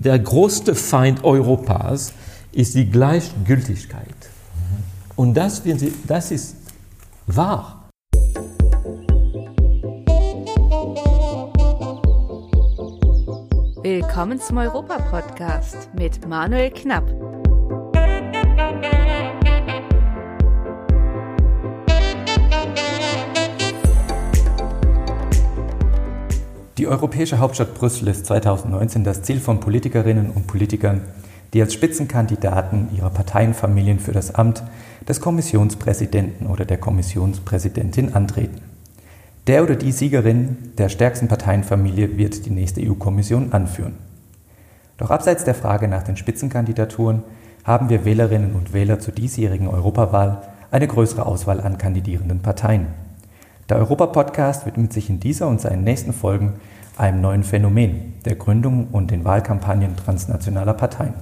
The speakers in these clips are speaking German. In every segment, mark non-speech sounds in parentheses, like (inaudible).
der größte Feind Europas ist die Gleichgültigkeit. Und das, das ist wahr. Willkommen zum Europa-Podcast mit Manuel Knapp. Die europäische Hauptstadt Brüssel ist 2019 das Ziel von Politikerinnen und Politikern, die als Spitzenkandidaten ihrer Parteienfamilien für das Amt des Kommissionspräsidenten oder der Kommissionspräsidentin antreten. Der oder die Siegerin der stärksten Parteienfamilie wird die nächste EU-Kommission anführen. Doch abseits der Frage nach den Spitzenkandidaturen haben wir Wählerinnen und Wähler zur diesjährigen Europawahl eine größere Auswahl an kandidierenden Parteien. Der Europa-Podcast widmet sich in dieser und seinen nächsten Folgen einem neuen Phänomen, der Gründung und den Wahlkampagnen transnationaler Parteien.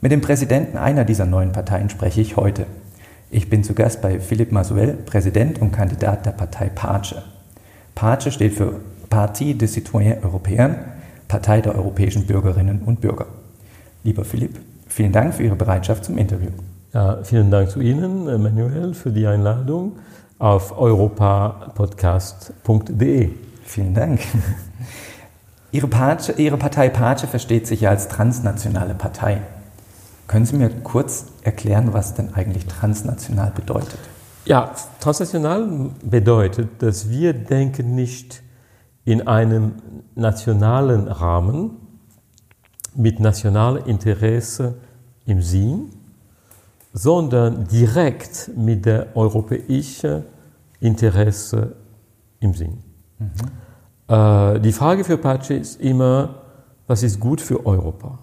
Mit dem Präsidenten einer dieser neuen Parteien spreche ich heute. Ich bin zu Gast bei Philipp Masuel, Präsident und Kandidat der Partei PACE. PACE steht für Parti des Citoyens Européens, Partei der europäischen Bürgerinnen und Bürger. Lieber Philipp, vielen Dank für Ihre Bereitschaft zum Interview. Ja, vielen Dank zu Ihnen, Manuel, für die Einladung auf europapodcast.de. Vielen Dank. Ihre, Pace, Ihre Partei Pace versteht sich ja als transnationale Partei. Können Sie mir kurz erklären, was denn eigentlich transnational bedeutet? Ja, transnational bedeutet, dass wir denken nicht in einem nationalen Rahmen mit nationalem Interesse im Sinn, sondern direkt mit der europäischen Interesse im Sinn. Mhm. Äh, die Frage für Pace ist immer, was ist gut für Europa?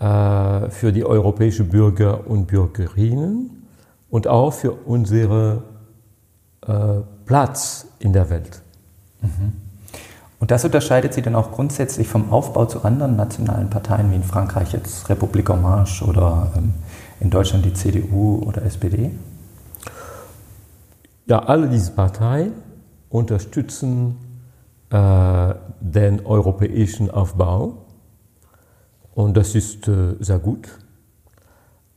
Äh, für die europäischen Bürger und Bürgerinnen und auch für unseren äh, Platz in der Welt. Mhm. Und das unterscheidet Sie dann auch grundsätzlich vom Aufbau zu anderen nationalen Parteien wie in Frankreich jetzt Republik en Marche oder ähm, in Deutschland die CDU oder SPD? Ja, alle diese Parteien unterstützen äh, den europäischen Aufbau und das ist äh, sehr gut.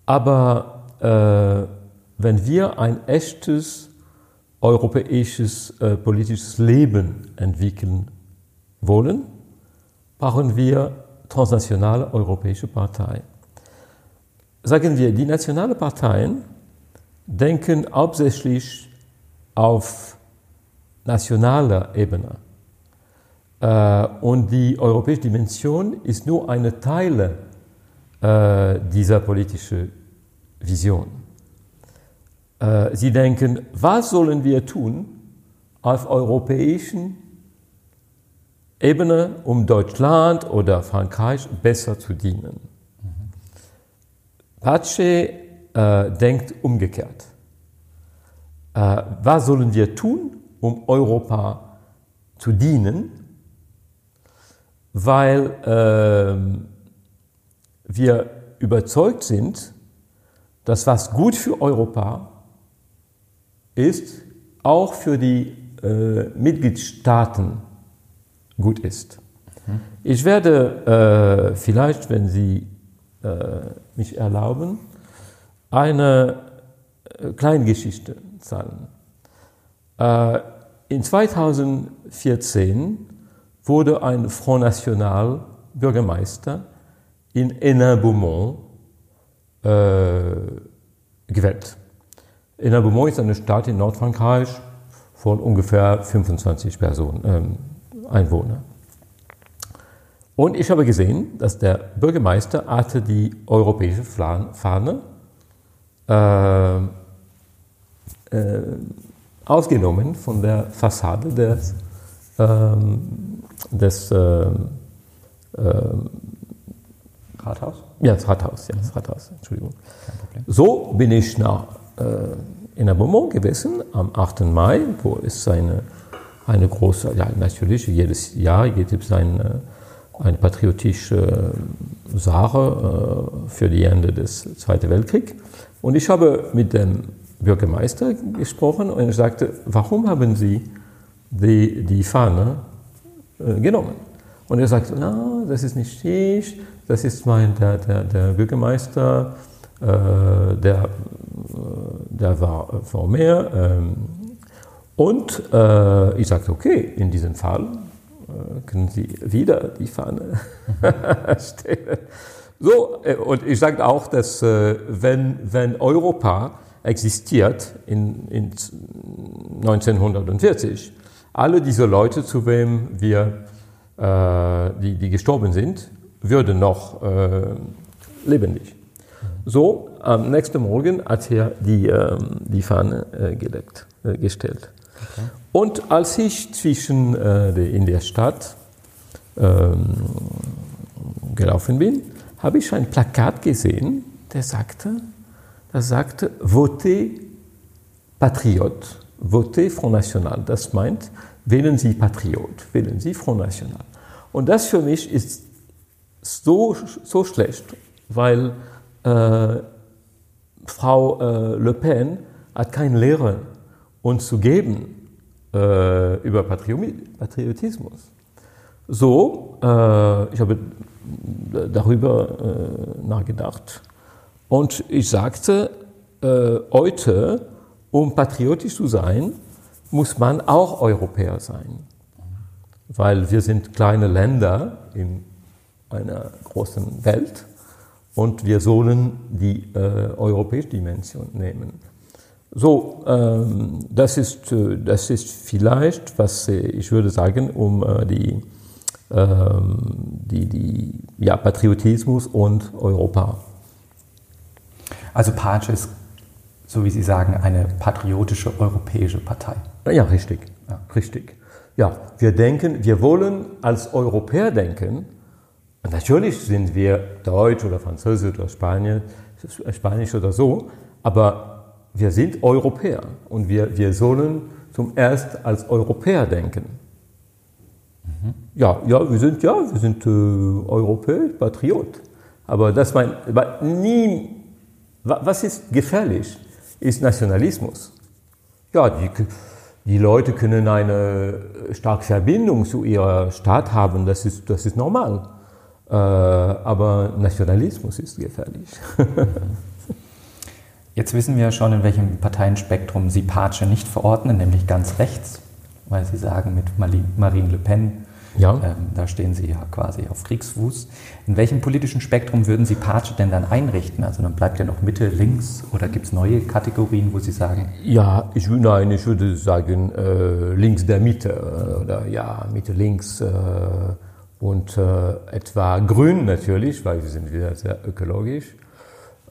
Aber äh, wenn wir ein echtes europäisches äh, politisches Leben entwickeln wollen, brauchen wir transnationale europäische Parteien sagen wir, die nationalen Parteien denken hauptsächlich auf nationaler Ebene. Äh, und die europäische Dimension ist nur ein Teil äh, dieser politischen Vision. Äh, sie denken, was sollen wir tun auf europäischen Ebene, um Deutschland oder Frankreich besser zu dienen? Pace äh, denkt umgekehrt. Äh, was sollen wir tun, um Europa zu dienen? Weil äh, wir überzeugt sind, dass was gut für Europa ist, auch für die äh, Mitgliedstaaten gut ist. Mhm. Ich werde äh, vielleicht, wenn Sie mich erlauben, eine äh, kleine Geschichte sagen. Äh, in 2014 wurde ein Front National Bürgermeister in Hénin-Beaumont äh, gewählt. Hénin-Beaumont ist eine Stadt in Nordfrankreich von ungefähr 25 Personen, ähm, Einwohnern. Und ich habe gesehen, dass der Bürgermeister hatte die europäische Fahne äh, äh, ausgenommen von der Fassade des, äh, des ähm, ähm, Rathaus? Ja, das Rathaus, ja, das Rathaus, Entschuldigung. Kein Problem. So bin ich nach äh, in der Beaumont gewesen am 8. Mai, wo es eine, eine große, ja natürlich, jedes Jahr gibt es eine eine patriotische Sache äh, für die Ende des Zweiten Weltkriegs. Und ich habe mit dem Bürgermeister gesprochen und er sagte, warum haben Sie die, die Fahne äh, genommen? Und er sagt, na, das ist nicht ich, das ist mein, der, der, der Bürgermeister, äh, der, der war vor mir. Ähm, und äh, ich sagte, okay, in diesem Fall äh, können Sie wieder die Fahne (laughs) stellen. So, äh, und ich sage auch, dass äh, wenn, wenn Europa existiert in, in 1940, alle diese Leute, zu wem wir, äh, die, die gestorben sind, würden noch äh, lebendig. So, am nächsten Morgen hat er die, äh, die Fahne äh, gedeckt, äh, gestellt. Okay. Und als ich zwischen äh, in der Stadt ähm, gelaufen bin, habe ich ein Plakat gesehen, der sagte, das sagte, Votez Patriot, Votez Front National. Das meint, wählen Sie Patriot, wählen Sie Front National. Und das für mich ist so, so schlecht, weil äh, Frau äh, Le Pen hat keine Lehre uns zu geben äh, über Patriotismus. So, äh, ich habe darüber äh, nachgedacht und ich sagte, äh, heute, um patriotisch zu sein, muss man auch Europäer sein. Weil wir sind kleine Länder in einer großen Welt und wir sollen die äh, europäische Dimension nehmen. So, ähm, das, ist, äh, das ist vielleicht, was äh, ich würde sagen, um äh, die, ähm, die, die ja, Patriotismus und Europa. Also Pace ist, so wie Sie sagen, eine patriotische europäische Partei. Ja, richtig. Ja. richtig. Ja, wir denken, wir wollen als Europäer denken. Und natürlich sind wir Deutsch oder Französisch oder Spanier, Spanisch oder so, aber wir sind Europäer und wir, wir sollen zum erst als Europäer denken. Mhm. Ja, ja, wir sind ja, wir sind äh, Europäer, Patriot. Aber das mein, nie, was ist gefährlich, ist Nationalismus. Ja, die, die Leute können eine starke Verbindung zu ihrer Stadt haben, das ist, das ist normal. Äh, aber Nationalismus ist gefährlich. (laughs) Jetzt wissen wir schon, in welchem Parteienspektrum Sie Pace nicht verordnen, nämlich ganz rechts, weil Sie sagen, mit Marine Le Pen ja. Ähm, da stehen Sie ja quasi auf Kriegsfuß. In welchem politischen Spektrum würden Sie Pace denn dann einrichten? Also dann bleibt ja noch Mitte, links oder gibt es neue Kategorien, wo Sie sagen? Ja, ich, nein, ich würde sagen äh, links der Mitte äh, oder ja, Mitte links äh, und äh, etwa grün natürlich, weil wir sind wieder sehr ökologisch.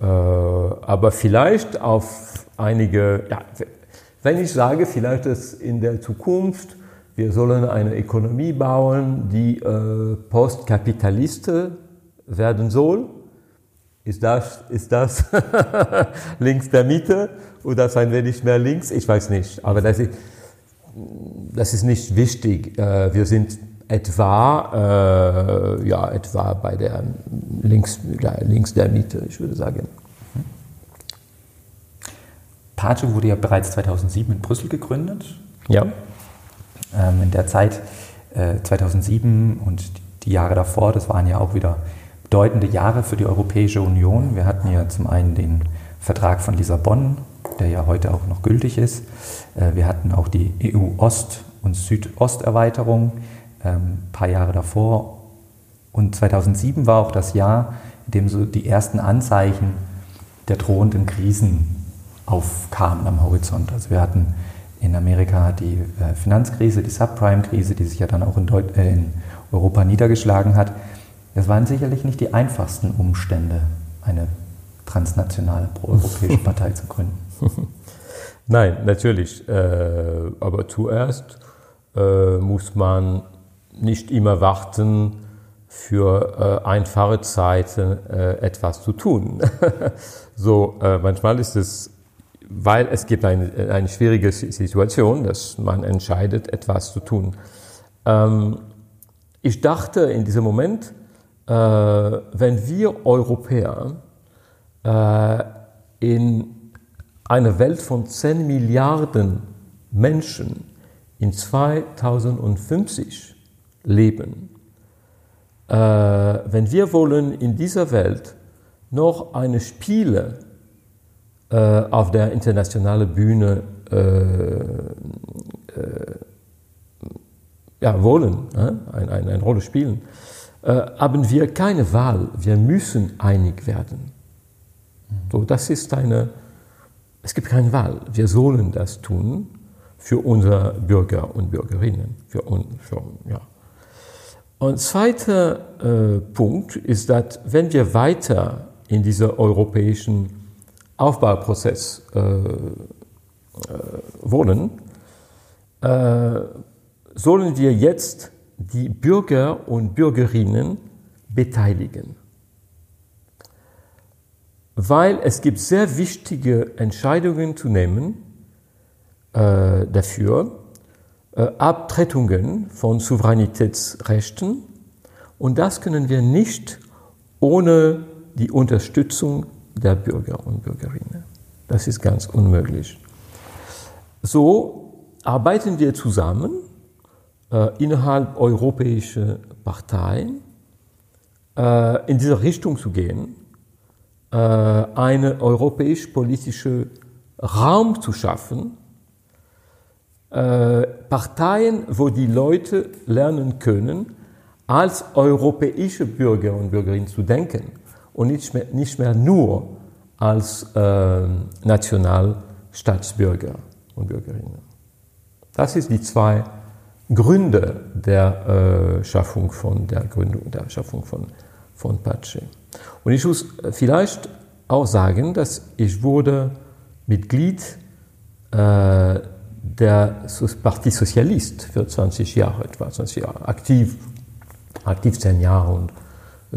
Äh, aber vielleicht auf einige, ja, wenn ich sage, vielleicht ist in der Zukunft wir sollen eine Ökonomie bauen, die äh, Postkapitaliste werden soll. Ist das, ist das (laughs) links der Mitte oder ist ein wenig mehr links? Ich weiß nicht. Aber das ist, das ist nicht wichtig. Äh, wir sind etwa, äh, ja, etwa bei der links, links der Mitte, ich würde sagen. Pace wurde ja bereits 2007 in Brüssel gegründet. Ja. Ähm, in der Zeit äh, 2007 und die Jahre davor, das waren ja auch wieder bedeutende Jahre für die Europäische Union. Wir hatten ja zum einen den Vertrag von Lissabon, der ja heute auch noch gültig ist. Äh, wir hatten auch die EU-Ost- und Südosterweiterung ähm, paar Jahre davor. Und 2007 war auch das Jahr, in dem so die ersten Anzeichen der drohenden Krisen aufkamen am Horizont. Also wir hatten in Amerika die äh, Finanzkrise, die Subprime-Krise, die sich ja dann auch in, Deut äh, in Europa niedergeschlagen hat. Das waren sicherlich nicht die einfachsten Umstände, eine transnationale proeuropäische (laughs) Partei zu gründen. Nein, natürlich. Äh, aber zuerst äh, muss man nicht immer warten, für äh, einfache Zeiten äh, etwas zu tun. (laughs) so, äh, manchmal ist es weil es gibt eine, eine schwierige Situation, dass man entscheidet, etwas zu tun. Ähm, ich dachte in diesem Moment, äh, wenn wir Europäer äh, in einer Welt von 10 Milliarden Menschen in 2050 leben, äh, wenn wir wollen in dieser Welt noch eine Spiele äh, auf der internationalen Bühne äh, äh ja, wollen, eine, eine, eine Rolle spielen, äh, haben wir keine Wahl. Wir müssen einig werden. So, das ist eine, es gibt keine Wahl. Wir sollen das tun für unsere Bürger und Bürgerinnen. Für, für, ja. Und zweiter äh, Punkt ist, dass wenn wir weiter in dieser europäischen Aufbauprozess äh, äh, wollen, äh, sollen wir jetzt die Bürger und Bürgerinnen beteiligen. Weil es gibt sehr wichtige Entscheidungen zu nehmen äh, dafür, Abtretungen von Souveränitätsrechten und das können wir nicht ohne die Unterstützung der Bürger und Bürgerinnen. Das ist ganz unmöglich. So arbeiten wir zusammen äh, innerhalb europäischer Parteien äh, in diese Richtung zu gehen, äh, einen europäisch-politischen Raum zu schaffen, äh, Parteien, wo die Leute lernen können, als europäische Bürger und Bürgerinnen zu denken und nicht mehr, nicht mehr nur als äh, Nationalstaatsbürger und Bürgerinnen. Das ist die zwei Gründe der äh, Schaffung von der Gründung der Schaffung von, von Pace. Und ich muss vielleicht auch sagen, dass ich wurde Mitglied äh, der Parti Sozialist für 20 Jahre, etwa 20 Jahre, aktiv, aktiv 10 Jahre und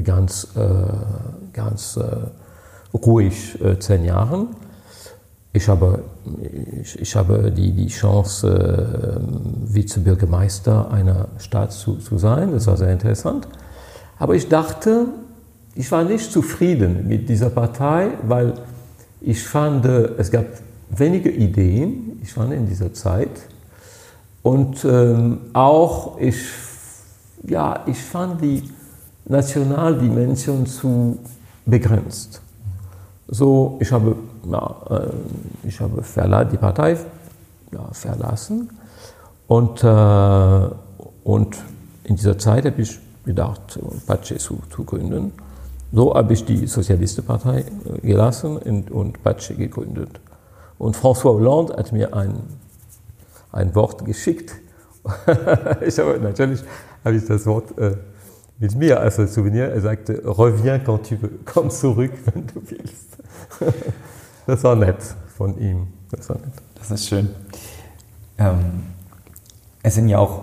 ganz, äh, ganz äh, ruhig äh, 10 Jahre. Ich habe, ich, ich habe die, die Chance, äh, Vizebürgermeister einer Stadt zu, zu sein. Das war sehr interessant. Aber ich dachte, ich war nicht zufrieden mit dieser Partei, weil ich fand, es gab wenige Ideen, ich fand in dieser Zeit. Und ähm, auch, ich, ja, ich fand die Nationaldimension zu begrenzt. So, ich habe, ja, äh, ich habe die Partei ja, verlassen und, äh, und in dieser Zeit habe ich gedacht, Pace zu, zu gründen. So habe ich die Sozialistenpartei gelassen und, und Pace gegründet. Und François Hollande hat mir ein, ein Wort geschickt. (laughs) ich habe, natürlich habe ich das Wort äh, mit mir als Souvenir. Er sagte, reviens quand tu veux, (laughs) komm zurück, wenn du willst. (laughs) das war nett von ihm. Das, war nett. das ist schön. Ähm, es sind ja auch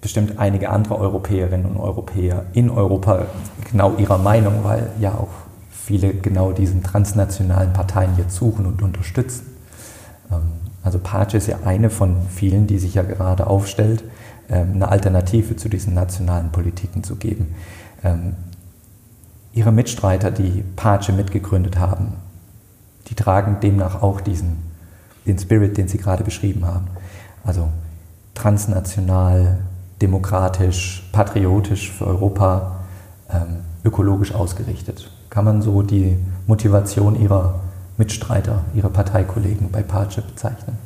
bestimmt einige andere Europäerinnen und Europäer in Europa genau ihrer Meinung, weil ja auch viele genau diesen transnationalen Parteien jetzt suchen und unterstützen. Ähm, also Pace ist ja eine von vielen, die sich ja gerade aufstellt, ähm, eine Alternative zu diesen nationalen Politiken zu geben. Ähm, ihre Mitstreiter, die Pace mitgegründet haben, die tragen demnach auch diesen den Spirit, den Sie gerade beschrieben haben. Also transnational, demokratisch, patriotisch für Europa, ökologisch ausgerichtet kann man so die Motivation ihrer Mitstreiter, ihrer Parteikollegen bei Pace bezeichnen?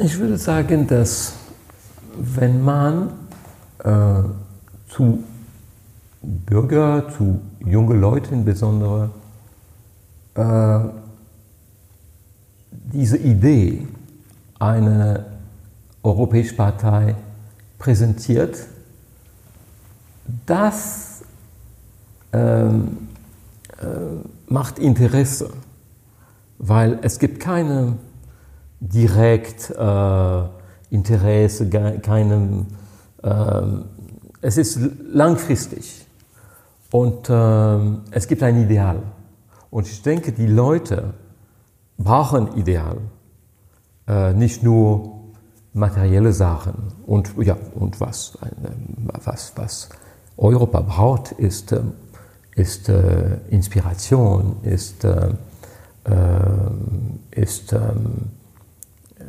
Ich würde sagen, dass wenn man äh, zu Bürger, zu jungen Leuten insbesondere, äh, diese Idee einer europäischen Partei präsentiert, das ähm, äh, macht Interesse, weil es gibt keine direkt äh, Interesse, keinem, äh, es ist langfristig. Und äh, es gibt ein Ideal. Und ich denke, die Leute brauchen Ideal, äh, nicht nur materielle Sachen. Und, ja, und was, was, was Europa braucht, ist ähm, ist äh, Inspiration, ist, äh, äh ist ähm,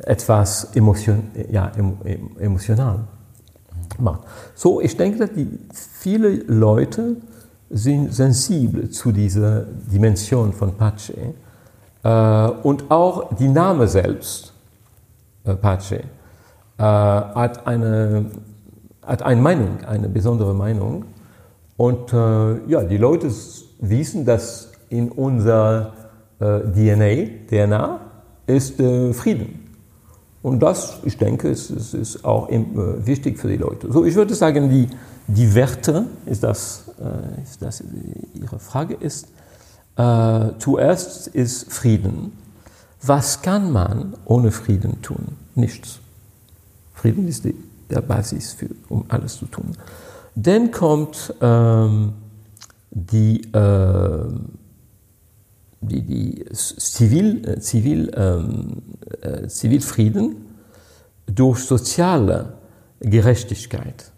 etwas emotion, ja, emotional. macht. So, ich denke, dass die, viele Leute sind sensibel zu dieser Dimension von Pace äh, und auch die Name selbst, äh, Pace, äh, hat, eine, hat eine Meinung, eine besondere Meinung. Und äh, ja, die Leute wissen, dass in unserer äh, DNA, DNA ist äh, Frieden. Und das, ich denke, ist, ist, ist auch äh, wichtig für die Leute. So, ich würde sagen, die, die Werte, ist das, äh, ist das Ihre Frage ist, äh, zuerst ist Frieden. Was kann man ohne Frieden tun? Nichts. Frieden ist die, der Basis, für, um alles zu tun. Dann kommt ähm, die, äh, die, die Zivil, äh, Zivil, ähm, äh, Zivilfrieden durch soziale Gerechtigkeit.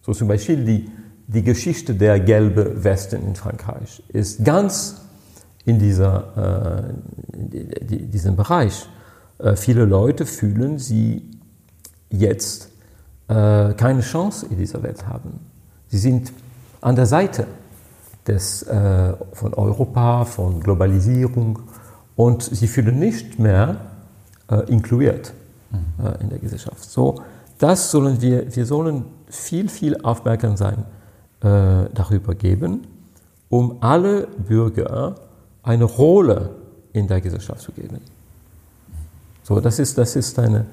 So zum Beispiel die, die Geschichte der gelben Westen in Frankreich ist ganz in, dieser, äh, in diesem Bereich. Äh, viele Leute fühlen, sie jetzt äh, keine Chance in dieser Welt haben. Sie sind an der Seite des, äh, von Europa, von Globalisierung und sie fühlen nicht mehr äh, inkludiert mhm. äh, in der Gesellschaft. So, das sollen wir, wir sollen viel, viel aufmerksam sein äh, darüber geben, um alle Bürger eine Rolle in der Gesellschaft zu geben. So, das ist, das ist eine,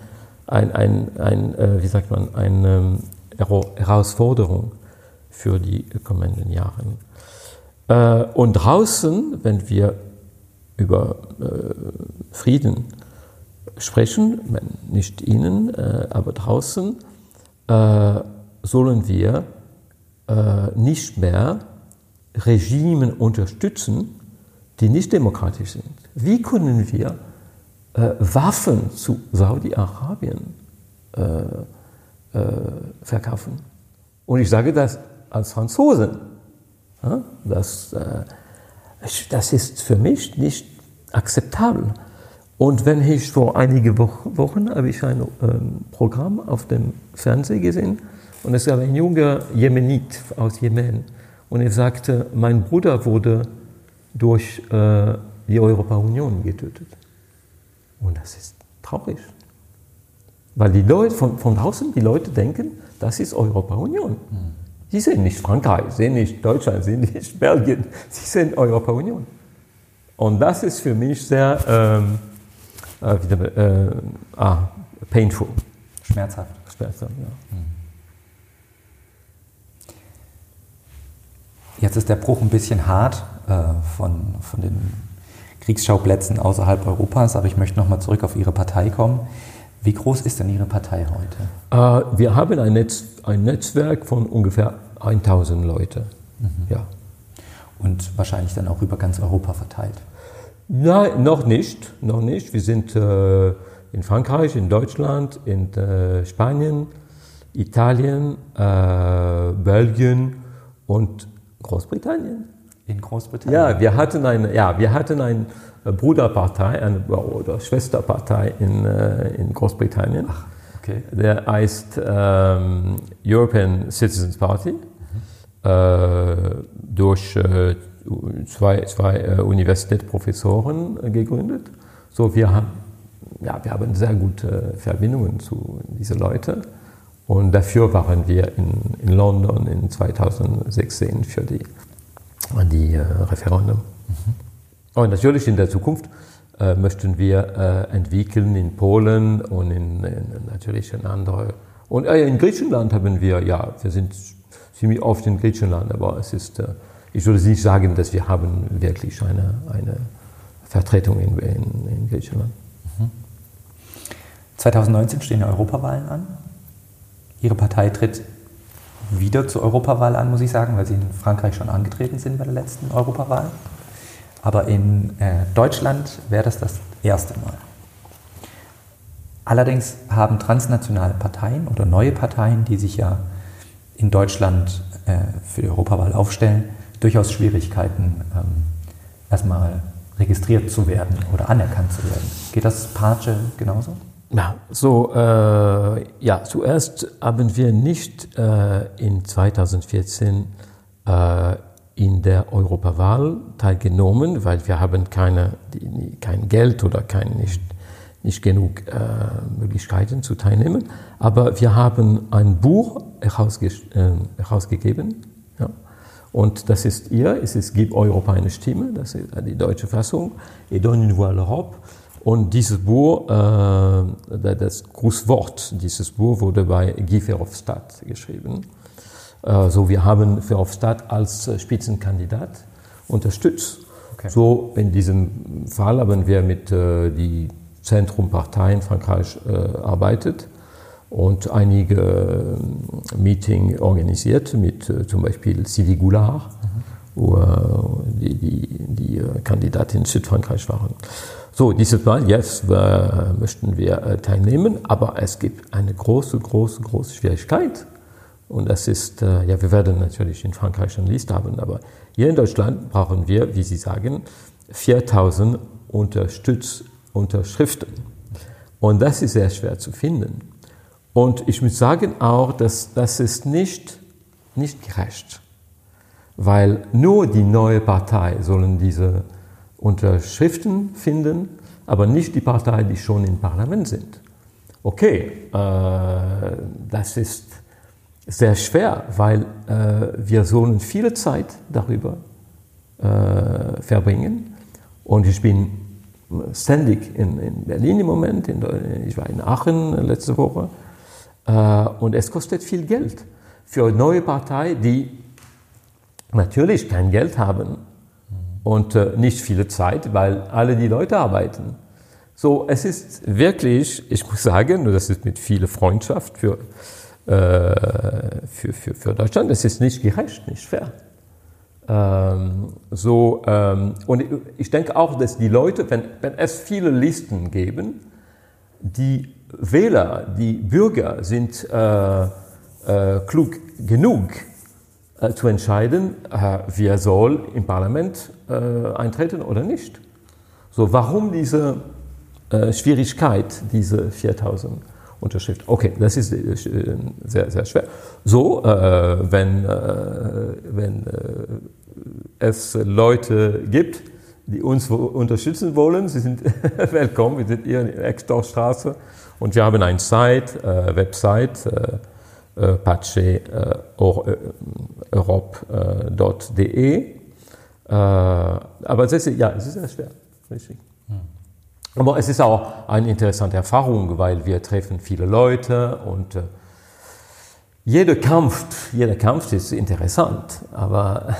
ein, ein, ein äh, wie sagt man, eine Herausforderung für die kommenden Jahre. Äh, und draußen, wenn wir über äh, Frieden sprechen, nicht Ihnen, äh, aber draußen, sollen wir nicht mehr Regimen unterstützen, die nicht demokratisch sind. Wie können wir Waffen zu Saudi-Arabien verkaufen? Und ich sage das als Franzose. Das, äh, das ist für mich nicht akzeptabel. Und wenn ich vor einigen Wochen habe ich ein ähm, Programm auf dem Fernsehen gesehen und es gab ein junger Jemenit aus Jemen und er sagte, mein Bruder wurde durch äh, die Europa-Union getötet. Und das ist traurig. Weil die Leute von, von draußen, die Leute denken, das ist Europa-Union. Mhm. Sie sind nicht Frankreich, Sie sind nicht Deutschland, Sie sind nicht Belgien, Sie sind Europa-Union. Und das ist für mich sehr ähm, äh, äh, ah, painful. Schmerzhaft. Schmerzhaft, ja. Mhm. Jetzt ist der Bruch ein bisschen hart äh, von, von den Kriegsschauplätzen außerhalb Europas, aber ich möchte nochmal zurück auf Ihre Partei kommen. Wie groß ist denn Ihre Partei heute? Äh, wir haben ein, Netz, ein, Netzwerk von ungefähr 1000 Leuten. Mhm. Ja. Und wahrscheinlich dann auch über ganz Europa verteilt? Nein, noch nicht. Noch nicht. Wir sind äh, in Frankreich, in Deutschland, in äh, Spanien, Italien, äh, Belgien und Großbritannien. In Großbritannien? Ja, wir hatten eine, ja, wir hatten ein Bruderpartei eine, oder Schwesterpartei in, äh, in Großbritannien. Ach, okay. Der heißt ähm, European Citizens Party. Mhm. Äh, durch äh, zwei, zwei äh, Universitätsprofessoren äh, gegründet. So, wir haben, ja, wir haben sehr gute Verbindungen zu diesen Leuten. Und dafür waren wir in, in London in 2016 für die, die äh, Referendum. Mhm. Und natürlich in der Zukunft äh, möchten wir äh, entwickeln in Polen und in, in natürlich in andere. Und äh, in Griechenland haben wir, ja, wir sind ziemlich oft in Griechenland, aber es ist, äh, ich würde nicht sagen, dass wir haben wirklich eine, eine Vertretung in, in, in Griechenland. Mhm. 2019 stehen Europawahlen an. Ihre Partei tritt wieder zur Europawahl an, muss ich sagen, weil Sie in Frankreich schon angetreten sind bei der letzten Europawahl. Aber in äh, Deutschland wäre das das erste Mal. Allerdings haben transnationale Parteien oder neue Parteien, die sich ja in Deutschland äh, für die Europawahl aufstellen, durchaus Schwierigkeiten, ähm, erstmal registriert zu werden oder anerkannt zu werden. Geht das Pace genauso? Ja, so, äh, ja, zuerst haben wir nicht äh, in 2014 äh, in der Europawahl teilgenommen, weil wir haben keine, kein Geld oder kein, nicht, nicht genug äh, Möglichkeiten zu teilnehmen. Aber wir haben ein Buch herausge äh, herausgegeben. Ja. Und das ist ihr, es ist Gib Europa eine Stimme, das ist die deutsche Fassung, Et donne une voix à l'Europe. Und dieses Buch, äh, das Grußwort dieses Buch wurde bei Guy Verhofstadt geschrieben. Äh, so, wir haben Verhofstadt als äh, Spitzenkandidat unterstützt. Okay. So, in diesem Fall haben wir mit äh, die Zentrumpartei in Frankreich äh, arbeitet und einige äh, Meetings organisiert mit äh, zum Beispiel Sylvie Goulard, mhm. wo äh, die, die, die Kandidatin in Südfrankreich waren. So, dieses Mal, jetzt äh, möchten wir teilnehmen, aber es gibt eine große, große, große Schwierigkeit. Und das ist, äh, ja, wir werden natürlich in Frankreich eine Liste haben, aber hier in Deutschland brauchen wir, wie Sie sagen, 4000 Unterstütz Unterschriften. Und das ist sehr schwer zu finden. Und ich muss sagen auch, dass das ist nicht, nicht gerecht, weil nur die neue Partei sollen diese Unterschriften finden, aber nicht die Partei, die schon im Parlament sind. Okay, äh, das ist sehr schwer, weil äh, wir sollen viele Zeit darüber äh, verbringen. Und ich bin ständig in, in Berlin im Moment, in, ich war in Aachen letzte Woche. Äh, und es kostet viel Geld für eine neue Partei, die natürlich kein Geld haben und äh, nicht viele Zeit, weil alle die Leute arbeiten. So, es ist wirklich, ich muss sagen, das ist mit viel Freundschaft für, für, für, für Deutschland, es ist nicht gerecht, nicht fair. Ähm, so, ähm, und ich denke auch, dass die Leute, wenn, wenn es viele Listen geben, die Wähler, die Bürger sind äh, äh, klug genug, äh, zu entscheiden, äh, wer soll im Parlament äh, eintreten oder nicht. So, warum diese äh, Schwierigkeit, diese 4000 Unterschriften? Okay, das ist äh, sehr, sehr schwer. So, äh, wenn, wenn es Leute gibt, die uns unterstützen wollen, sie sind (laughs) willkommen, wir sind hier in der Extorstraße und wir haben eine Site, Website, äh, pace europe.de. Äh, aber es ist, ja, es ist sehr schwer, richtig. Aber es ist auch eine interessante Erfahrung, weil wir treffen viele Leute und äh, jeder Kampf, jeder Kampf ist interessant, aber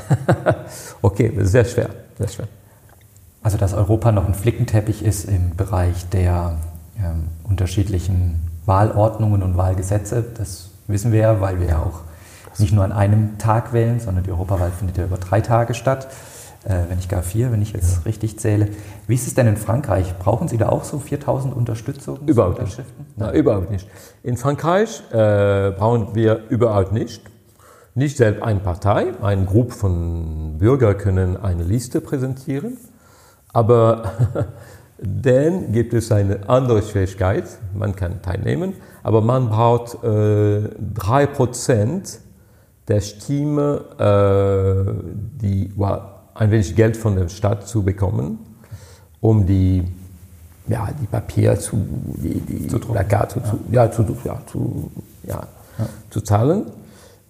(laughs) okay, das ist sehr schwer, sehr schwer. Also dass Europa noch ein Flickenteppich ist im Bereich der ähm, unterschiedlichen Wahlordnungen und Wahlgesetze, das wissen wir ja, weil wir ja auch nicht nur an einem Tag wählen, sondern die Europawahl findet ja über drei Tage statt, wenn nicht gar vier, wenn ich jetzt ja. richtig zähle. Wie ist es denn in Frankreich? Brauchen Sie da auch so 4000 Unterstützungen? Überhaupt nicht. Na, überhaupt nicht. In Frankreich äh, brauchen wir überhaupt nicht. Nicht selbst eine Partei, eine Gruppe von Bürgern können eine Liste präsentieren, aber (laughs) dann gibt es eine andere Schwierigkeit, man kann teilnehmen, aber man braucht äh, 3% der Stimme, äh, die, ein wenig Geld von der Stadt zu bekommen, um die, ja, die Papier zu, die, die zu Plakate zu, ja. zu, ja, zu, ja, ja. zu zahlen.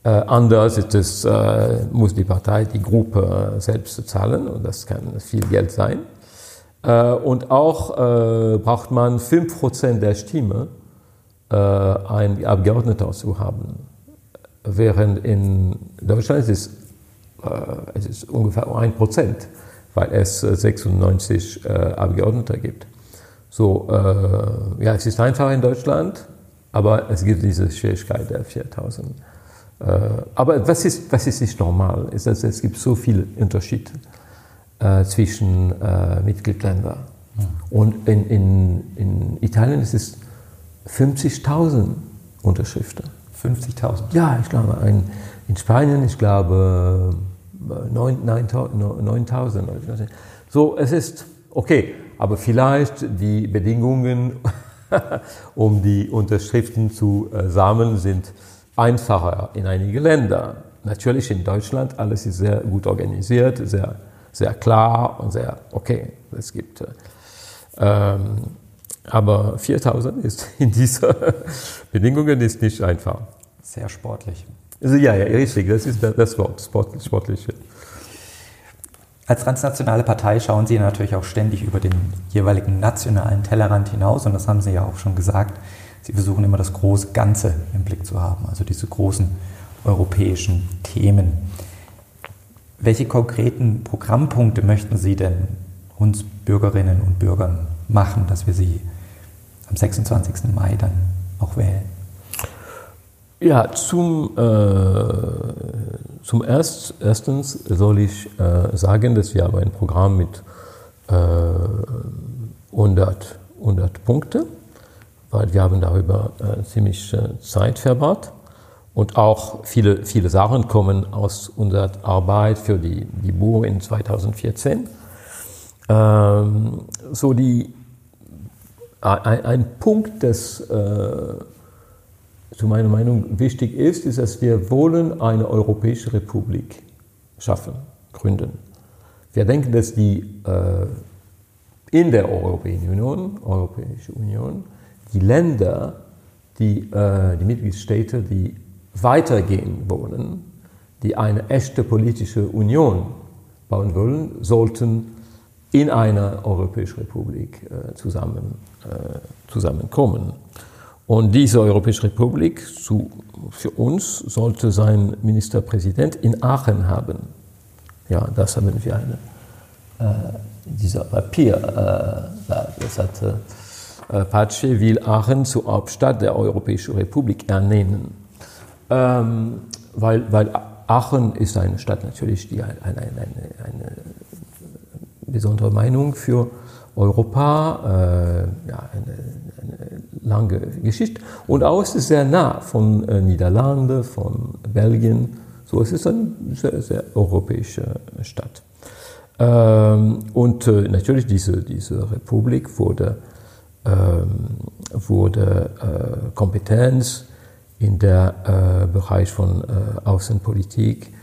Äh, anders ist es, äh, muss die Partei die Gruppe selbst zahlen und das kann viel Geld sein. Äh, und auch äh, braucht man 5% der Stimme, äh, einen Abgeordneter zu haben. Während in Deutschland ist es, es ist ungefähr 1%, weil es 96 Abgeordnete gibt. So, ja, es ist einfach in Deutschland, aber es gibt diese Schwierigkeit der 4000. aber was ist, was ist nicht normal? Ist, dass es gibt so viele Unterschiede äh, zwischen äh, Mitgliedsländern. Ja. Und in, in, in Italien ist es 50.000 Unterschriften. 50.000? Ja, ich glaube, ein, in Spanien, ich glaube, 9.000. So, es ist okay, aber vielleicht die Bedingungen (laughs) um die Unterschriften zu äh, sammeln, sind einfacher in einige Länder. Natürlich in Deutschland, alles ist sehr gut organisiert, sehr, sehr klar und sehr okay. Es gibt, äh, ähm, aber 4000 ist (laughs) in diesen Bedingungen ist nicht einfach. Sehr sportlich. Also, ja, ja, richtig, das ist das Wort, sportliche. Als transnationale Partei schauen Sie natürlich auch ständig über den jeweiligen nationalen Tellerrand hinaus und das haben Sie ja auch schon gesagt. Sie versuchen immer das große Ganze im Blick zu haben, also diese großen europäischen Themen. Welche konkreten Programmpunkte möchten Sie denn uns Bürgerinnen und Bürgern machen, dass wir sie am 26. Mai dann auch wählen? Ja, zum, äh, zum erst, erstens soll ich äh, sagen, dass wir haben ein Programm mit äh, 100, 100 Punkte, weil wir haben darüber äh, ziemlich äh, Zeit verbracht und auch viele, viele Sachen kommen aus unserer Arbeit für die, die BUR in 2014. Ähm, so die, ein, ein Punkt, das äh, zu meiner Meinung wichtig ist, ist, dass wir wollen eine europäische Republik schaffen, gründen. Wir denken, dass die äh, in der Europäischen Union, Europäische Union, die Länder, die, äh, die Mitgliedstaaten, die weitergehen wollen, die eine echte politische Union bauen wollen, sollten in einer Europäischen Republik äh, zusammen, äh, zusammenkommen. Und diese Europäische Republik zu, für uns sollte sein Ministerpräsident in Aachen haben. Ja, das haben wir eine, äh, dieser Papier. Äh, das hat äh, Pace will Aachen zur Hauptstadt der Europäischen Republik ernennen. Ähm, weil, weil Aachen ist eine Stadt natürlich, die eine, eine, eine, eine besondere Meinung für Europa, äh, ja, eine, eine, lange Geschichte. Und auch ist es sehr nah von äh, Niederlande, von Belgien. So es ist eine sehr, sehr europäische Stadt. Ähm, und äh, natürlich diese, diese Republik wurde, ähm, wurde äh, Kompetenz in der äh, Bereich von äh, Außenpolitik,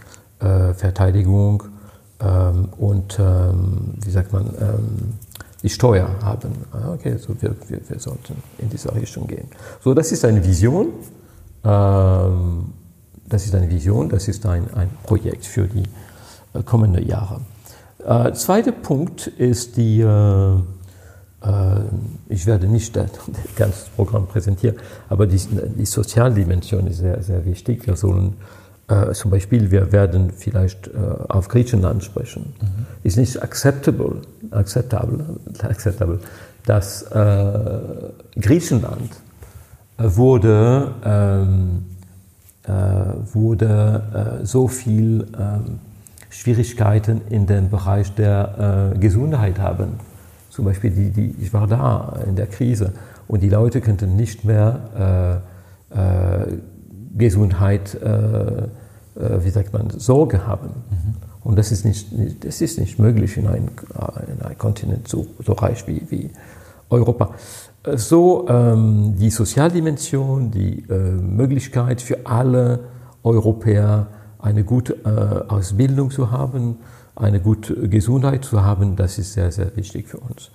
äh, Verteidigung ähm, und ähm, wie sagt man ähm, die Steuer haben. Ah, okay, so wir, wir, wir, sollten in diese Richtung gehen. So, das ist eine Vision. Ähm, das ist eine Vision, das ist ein, ein Projekt für die äh, kommenden Jahre. Äh, zweiter Punkt ist die, äh, äh ich werde nicht das ganze Programm präsentieren, aber die, die Sozialdimension ist sehr, sehr wichtig. Wir sollen äh, zum Beispiel, wir werden vielleicht äh, auf Griechenland sprechen. Mhm. Ist nicht acceptable, acceptable, acceptable dass äh, Griechenland wurde, ähm, äh, wurde äh, so viel ähm, Schwierigkeiten in dem Bereich der äh, Gesundheit haben. Zum Beispiel, die, die, ich war da in der Krise und die Leute könnten nicht mehr Gesundheit, äh, äh, wie sagt man, Sorge haben. Mhm. Und das ist nicht, das ist nicht möglich in einem, in einem Kontinent so, so reich wie, wie Europa. So ähm, die Sozialdimension, die äh, Möglichkeit für alle Europäer eine gute äh, Ausbildung zu haben, eine gute Gesundheit zu haben, das ist sehr, sehr wichtig für uns.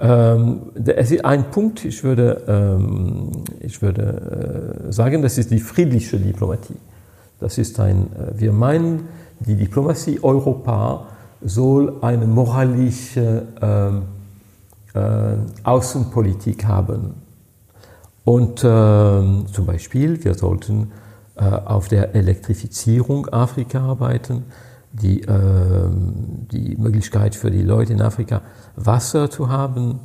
Ähm, es ist ein Punkt, ich würde, ähm, ich würde äh, sagen, das ist die friedliche Diplomatie. Das ist ein, äh, wir meinen, die Diplomatie Europa soll eine moralische ähm, äh, Außenpolitik haben. Und zum Beispiel, wir sollten auf der Elektrifizierung Afrika arbeiten, die, die Möglichkeit für die Leute in Afrika, Wasser zu haben,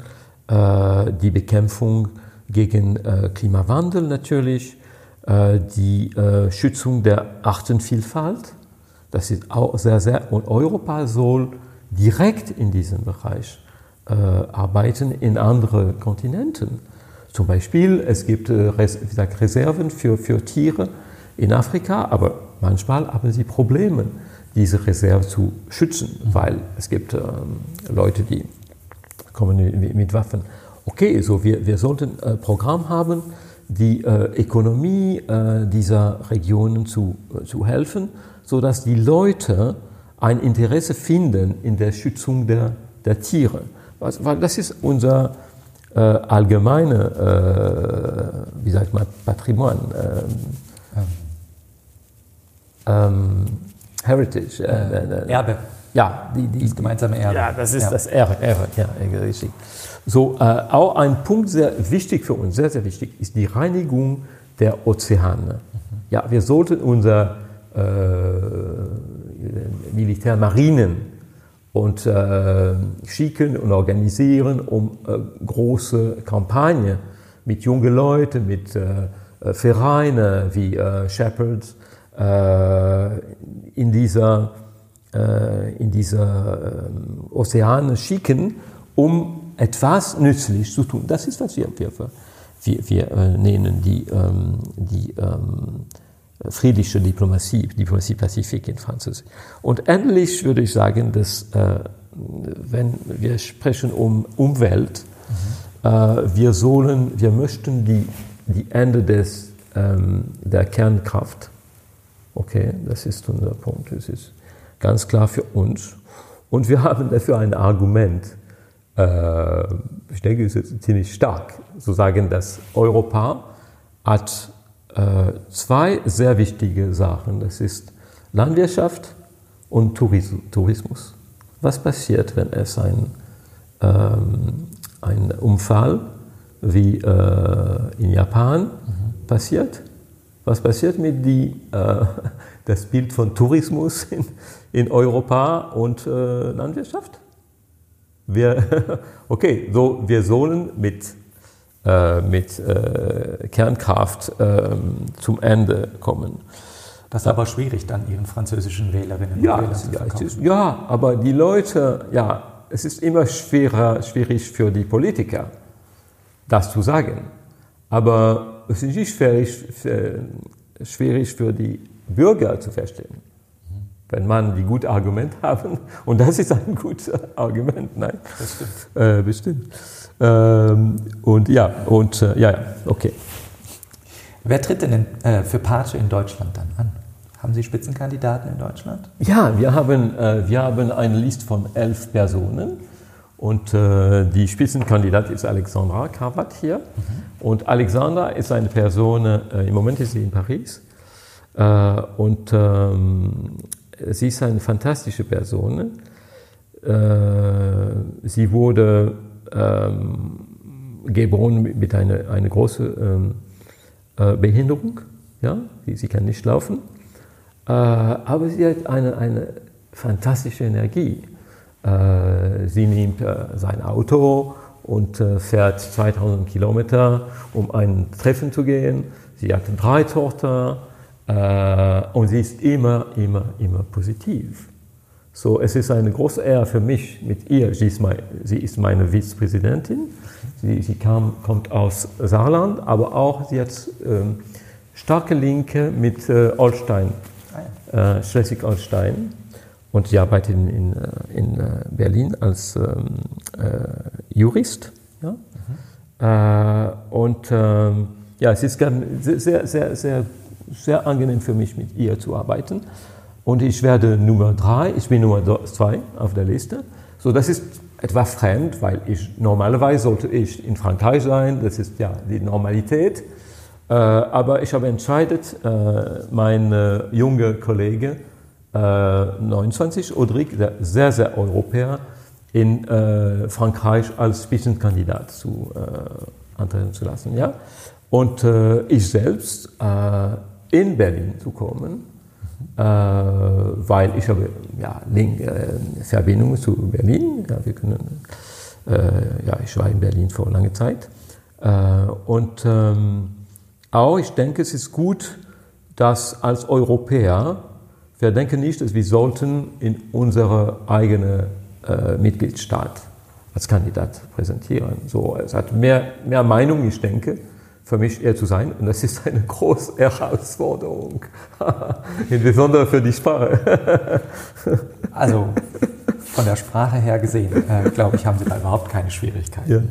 äh, die Bekämpfung gegen äh, Klimawandel natürlich, äh, die äh, Schützung der Artenvielfalt. Das ist auch sehr, sehr, und Europa soll direkt in diesem Bereich äh, arbeiten in andere Kontinenten. Zum Beispiel, es gibt äh, Reserven für, für Tiere in Afrika, aber manchmal haben sie Probleme, diese Reserve zu schützen, weil es gibt ähm, Leute, die kommen mit Waffen. okay, so wir, wir sollten ein Programm haben, die äh, Ökonomie äh, dieser Regionen zu, äh, zu helfen, sodass die Leute ein Interesse finden in der Schützung der, der Tiere. Weil das ist unser äh, allgemeine, äh, wie sagt man, Patrimoine. Ähm, ähm, Heritage. Äh, Erbe. Ja, die, die, das gemeinsame Erbe. Ja, das ist ja. das Erbe, Erbe, ja, richtig. So, äh, auch ein Punkt sehr wichtig für uns, sehr, sehr wichtig, ist die Reinigung der Ozeane. Mhm. Ja, wir sollten unser äh, Militärmarinen und äh, schicken und organisieren, um äh, große Kampagnen mit jungen Leuten, mit äh, Vereinen wie äh, Shepherds äh, in dieser, äh, in dieser äh, Ozeane schicken, um etwas nützlich zu tun. Das ist, was wir, wir, wir, wir äh, nennen die, ähm, die ähm, friedliche Diplomatie, Diplomatie Pazifik in Französisch. Und endlich würde ich sagen, dass äh, wenn wir sprechen um Umwelt, mhm. äh, wir sollen, wir möchten die, die Ende des, ähm, der Kernkraft. Okay, das ist unser Punkt. Das ist ganz klar für uns. Und wir (laughs) haben dafür ein Argument. Äh, ich denke, es ist ziemlich stark, zu sagen, dass Europa hat äh, zwei sehr wichtige Sachen. Das ist Landwirtschaft und Tourismus. Was passiert, wenn es ein, ähm, ein Unfall wie äh, in Japan mhm. passiert? Was passiert mit die, äh, (laughs) das Bild von Tourismus in, in Europa und äh, Landwirtschaft? Wir, (laughs) okay, so, wir sollen mit äh, mit äh, Kernkraft ähm, zum Ende kommen. Das ist aber schwierig dann Ihren französischen Wählerinnen und ja, Wählern zu verkaufen. Ja, aber die Leute, ja, es ist immer schwerer, schwierig für die Politiker, das zu sagen. Aber es ist nicht schwierig, schwierig für die Bürger zu verstehen. Wenn man die gute Argument (laughs) haben, und das ist ein gutes Argument, nein. Das stimmt. Äh, bestimmt. Ähm, und ja, und äh, ja, okay. Wer tritt denn äh, für Pace in Deutschland dann an? Haben Sie Spitzenkandidaten in Deutschland? Ja, wir haben, äh, wir haben eine Liste von elf Personen. Und äh, die Spitzenkandidat ist Alexandra Kravat hier. Mhm. Und Alexandra ist eine Person, äh, im Moment ist sie in Paris. Äh, und ähm, sie ist eine fantastische Person. Äh, sie wurde ähm, geboren mit einer eine großen ähm, äh, Behinderung. Ja? Sie, sie, kann nicht laufen. Äh, aber sie hat eine, eine fantastische Energie. Äh, sie nimmt äh, sein Auto und äh, fährt 2000 Kilometer, um ein Treffen zu gehen. Sie hat drei Tochter und sie ist immer, immer, immer positiv. So, es ist eine große Ehre für mich mit ihr. Sie ist, mein, sie ist meine Vizepräsidentin. Sie, sie kam, kommt aus Saarland, aber auch sie hat ähm, starke Linke mit äh, Holstein, äh, Schleswig-Holstein. Und sie arbeitet in, in, äh, in äh, Berlin als ähm, äh, Jurist. Ja? Mhm. Äh, und ähm, ja, es ist sehr, sehr, sehr, sehr angenehm für mich, mit ihr zu arbeiten. Und ich werde Nummer drei, ich bin Nummer zwei auf der Liste. So, das ist etwas fremd, weil ich normalerweise sollte ich in Frankreich sein, das ist ja die Normalität. Äh, aber ich habe entschieden, äh, mein äh, junger Kollege, 29, Audric, der sehr, sehr Europäer, in äh, Frankreich als Spitzenkandidat zu äh, antreten zu lassen. Ja? Und äh, ich selbst in Berlin zu kommen äh, weil ich habe ja, Link, äh, Verbindung zu Berlin. Ja, wir können, äh, ja, ich war in Berlin vor langer Zeit. Äh, und ähm, auch, ich denke, es ist gut, dass als Europäer, wir denken nicht, dass wir sollten in unsere eigene äh, Mitgliedstaat als Kandidat präsentieren. So, es hat mehr, mehr Meinung, ich denke, für mich eher zu sein. Und das ist eine große Herausforderung, (laughs) insbesondere für die Sprache. (laughs) also von der Sprache her gesehen, äh, glaube ich, haben Sie da überhaupt keine Schwierigkeiten. Ja.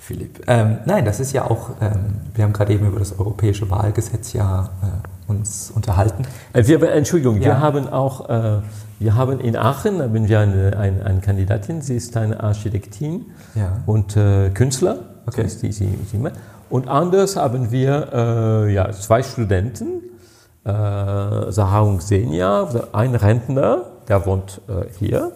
Philipp. Ähm, nein, das ist ja auch, ähm, wir haben gerade eben über das europäische Wahlgesetz ja äh, uns unterhalten. Äh, wir, Entschuldigung, ja. wir haben auch, äh, wir haben in Aachen haben wir eine, eine, eine Kandidatin, sie ist eine Architektin ja. und äh, Künstler. Okay. So die, sie, sie, und anders haben wir äh, ja, zwei Studenten, äh, Saharaung Senia, ein Rentner, der wohnt hier,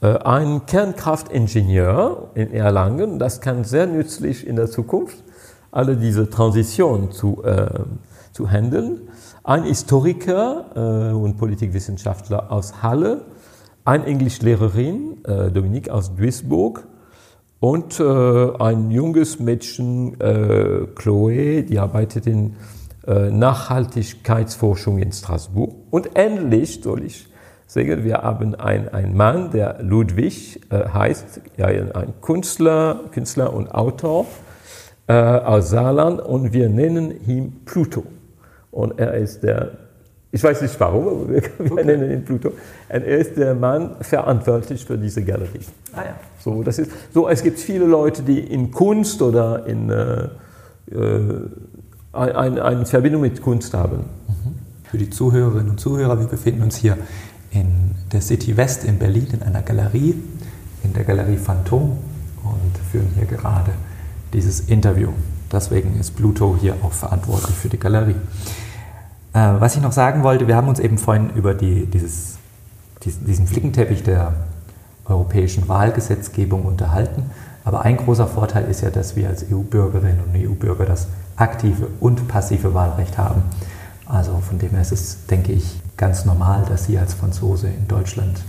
äh, ein Kernkraftingenieur in Erlangen, das kann sehr nützlich in der Zukunft alle diese Transition zu, äh, zu handeln. Ein Historiker äh, und Politikwissenschaftler aus Halle, ein Englischlehrerin, äh, Dominique aus Duisburg, und äh, ein junges Mädchen, äh, Chloe, die arbeitet in äh, Nachhaltigkeitsforschung in Straßburg. Und endlich soll ich sagen, wir haben einen Mann, der Ludwig äh, heißt, ja, ein Künstler, Künstler und Autor äh, aus Saarland und wir nennen ihn Pluto. Und er ist der, ich weiß nicht warum, aber (laughs) wir, okay. nennen ihn Pluto. Und er ist der Mann verantwortlich für diese Galerie. Ah ja. So, das ist, so, es gibt viele Leute, die in Kunst oder in äh, äh eine, eine Verbindung mit Kunst haben. Mhm. Für die Zuhörerinnen und Zuhörer, wir befinden uns hier in der City West in Berlin in einer Galerie, in der Galerie Phantom und führen hier gerade dieses Interview. Deswegen ist Pluto hier auch verantwortlich für die Galerie. Äh, was ich noch sagen wollte, wir haben uns eben vorhin über die, dieses, diesen, Flickenteppich der europäischen Wahlgesetzgebung unterhalten. Aber ein großer Vorteil ist ja, dass wir als EU-Bürgerinnen und EU-Bürger das aktive und passive Wahlrecht haben. Also von dem her ist es, denke ich, ganz normal, dass Sie als Franzose in Deutschland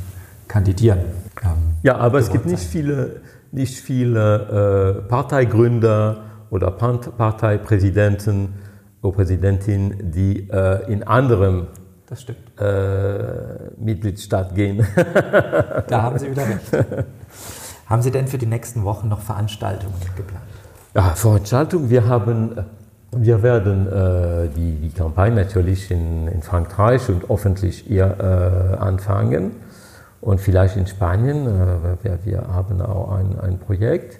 kandidieren. Ähm, ja, aber es gibt nicht viele, nicht viele äh, Parteigründer oder Parteipräsidenten oder Präsidentinnen, die äh, in anderem äh, Mitgliedstaat gehen. da haben Sie wieder recht. haben Sie denn für die nächsten Wochen noch Veranstaltungen geplant? Ja, Veranstaltungen. Wir haben wir werden äh, die, die Kampagne natürlich in, in Frankreich und hoffentlich hier äh, anfangen und vielleicht in Spanien. Äh, wir, wir, haben auch ein, ein Projekt.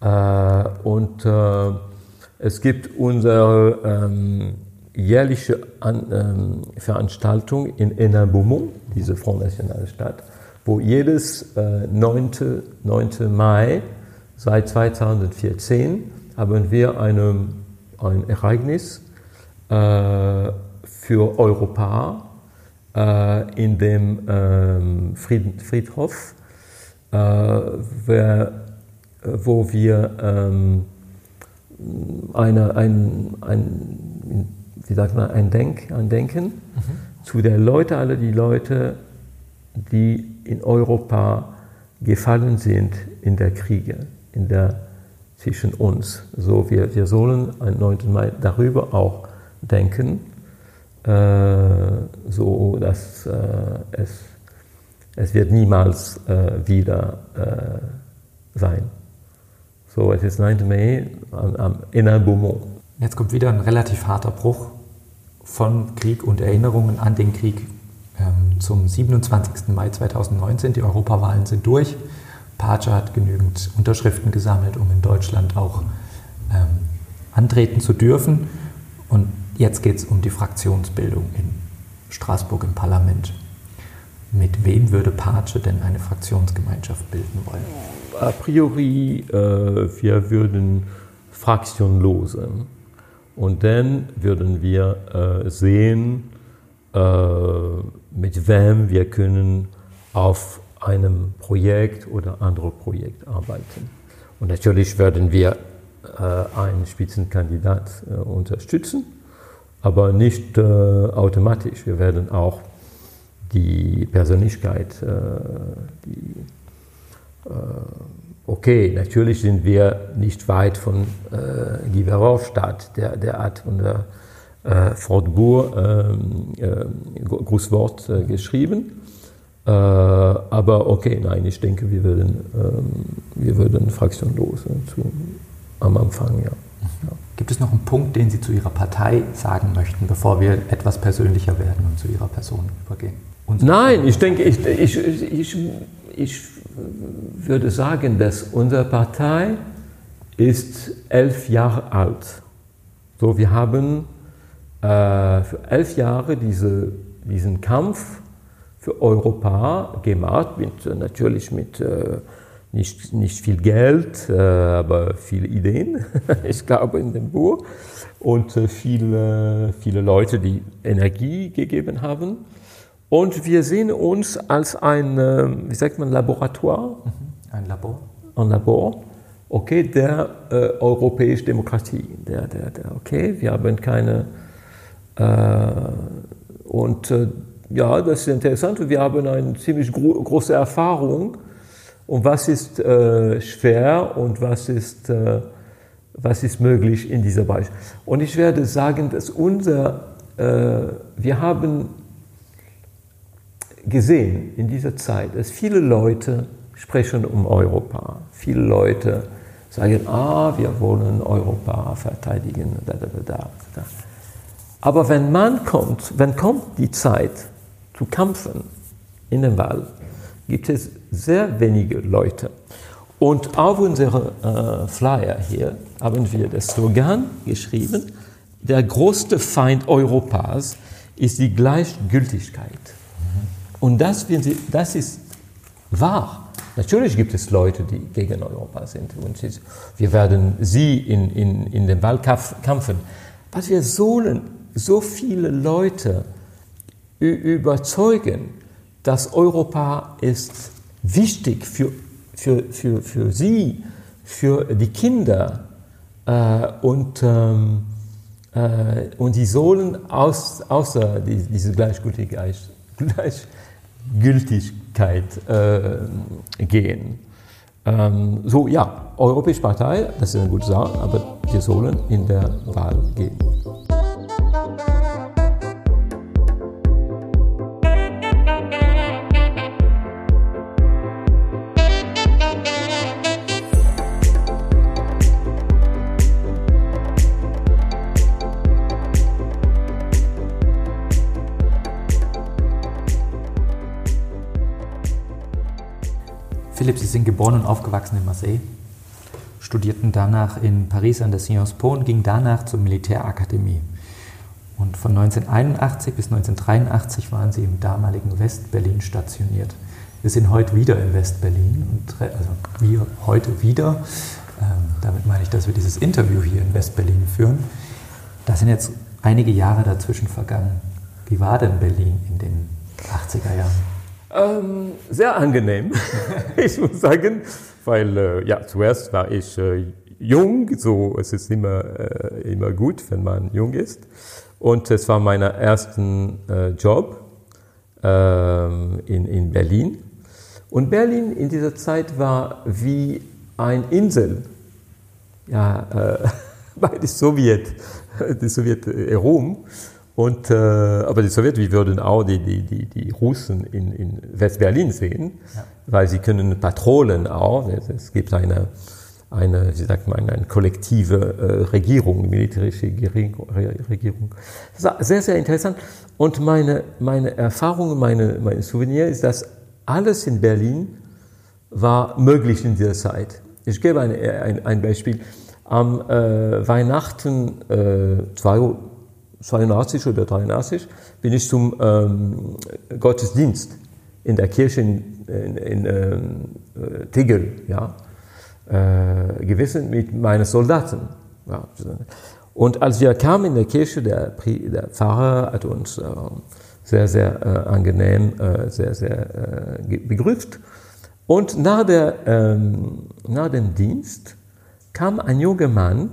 Äh, und äh, es gibt unsere ähm, jährliche An ähm, Veranstaltung in Hénin-Beaumont, diese Front Nationale Stadt, wo jedes 9. Äh, 9. Mai seit 2014 haben wir eine ein Ereignis äh, für Europa äh, in dem ähm, Fried, Friedhof, äh, wer, wo wir ähm, eine, ein, ein, wie sagt man, ein, Denk, ein Denken mhm. zu den Leuten, alle die Leute, die in Europa gefallen sind in der Kriege, in der zwischen uns. So, wir, wir sollen am 9. Mai darüber auch denken, äh, so dass äh, es, es wird niemals äh, wieder äh, sein. So, es ist 9. Mai am, am Inner Beaumont. Jetzt kommt wieder ein relativ harter Bruch von Krieg und Erinnerungen an den Krieg ähm, zum 27. Mai 2019. Die Europawahlen sind durch. Pace hat genügend Unterschriften gesammelt, um in Deutschland auch ähm, antreten zu dürfen. Und jetzt geht es um die Fraktionsbildung in Straßburg im Parlament. Mit wem würde Pace denn eine Fraktionsgemeinschaft bilden wollen? A priori, äh, wir würden fraktionlose. Und dann würden wir äh, sehen, äh, mit wem wir können auf einem Projekt oder anderem Projekt arbeiten. Und natürlich werden wir äh, einen Spitzenkandidat äh, unterstützen, aber nicht äh, automatisch. Wir werden auch die Persönlichkeit, die, okay, natürlich sind wir nicht weit von äh, Guy Verhofstadt, der, der hat unter äh, Fort Bourg ähm, äh, Grußwort äh, geschrieben. Äh, aber okay, nein, ich denke, wir würden, ähm, wir würden fraktionlos zu, am Anfang, ja. ja. Gibt es noch einen Punkt, den Sie zu Ihrer Partei sagen möchten, bevor wir etwas persönlicher werden und zu Ihrer Person übergehen? Nein, ich denke, ich, ich, ich, ich würde sagen, dass unsere Partei ist elf Jahre alt. So, wir haben äh, für elf Jahre diese, diesen Kampf für Europa gemacht, mit, natürlich mit äh, nicht, nicht viel Geld, äh, aber viele Ideen, (laughs) ich glaube, in dem Buch. Und äh, viele, viele Leute, die Energie gegeben haben. Und wir sehen uns als ein, äh, wie sagt man, Laboratoire. Mhm. Ein Labor. Ein Labor, okay, der äh, europäischen Demokratie. Der, der, der, okay, wir haben keine. Äh, und äh, ja, das ist interessant. Wir haben eine ziemlich gro große Erfahrung. Und was ist äh, schwer und was ist, äh, was ist möglich in dieser Bereich. Und ich werde sagen, dass unser, wir haben gesehen in dieser Zeit, dass viele Leute sprechen um Europa. Viele Leute sagen, ah, wir wollen Europa verteidigen. Da, da, da, da. Aber wenn man kommt, wenn kommt die Zeit zu kämpfen in den Wahl, gibt es sehr wenige Leute. Und auf unserem äh, Flyer hier haben wir das Slogan geschrieben, der größte Feind Europas ist die Gleichgültigkeit. Und das, das ist wahr. Natürlich gibt es Leute, die gegen Europa sind. Und wir werden sie in, in, in den Wahlkampf kämpfen. Aber wir sollen so viele Leute überzeugen, dass Europa ist wichtig für, für, für, für sie, für die Kinder. Äh, und, ähm, äh, und die sollen aus, außer die, diese Gleichgültigkeit, (laughs) gleich, Gültigkeit äh, gehen. Ähm, so, ja, Europäische Partei, das ist eine gute Sache, aber wir sollen in der Wahl gehen. Philipp, Sie sind geboren und aufgewachsen in Marseille, studierten danach in Paris an der Sciences Po und gingen danach zur Militärakademie. Und von 1981 bis 1983 waren Sie im damaligen Westberlin stationiert. Wir sind heute wieder in Westberlin, also wir heute wieder. Ähm, damit meine ich, dass wir dieses Interview hier in Westberlin führen. Da sind jetzt einige Jahre dazwischen vergangen. Wie war denn Berlin in den 80er Jahren? Ähm, sehr angenehm, (laughs) ich muss sagen, weil äh, ja, zuerst war ich äh, jung, so es ist immer, äh, immer gut, wenn man jung ist. Und es war mein erster äh, Job ähm, in, in Berlin. Und Berlin in dieser Zeit war wie eine Insel ja, äh, (laughs) bei der Sowjet, die Sowjetunion. Und, äh, aber die Sowjets, wir würden auch die, die, die, die Russen in, in West-Berlin sehen, ja. weil sie können Patrolen auch. Es gibt eine, eine wie sagt man, eine kollektive äh, Regierung, militärische Regierung. Das war sehr, sehr interessant. Und meine, meine Erfahrung, meine, mein Souvenir ist, dass alles in Berlin war möglich in dieser Zeit. Ich gebe ein, ein, ein Beispiel. Am äh, Weihnachten äh, 82 oder 83 bin ich zum ähm, Gottesdienst in der Kirche in, in, in äh, Tegel ja, äh, gewesen mit meinen Soldaten. Ja. Und als wir kamen in der Kirche, der, der Pfarrer hat uns äh, sehr, sehr äh, angenehm, äh, sehr, sehr äh, begrüßt. Und nach, der, ähm, nach dem Dienst kam ein junger Mann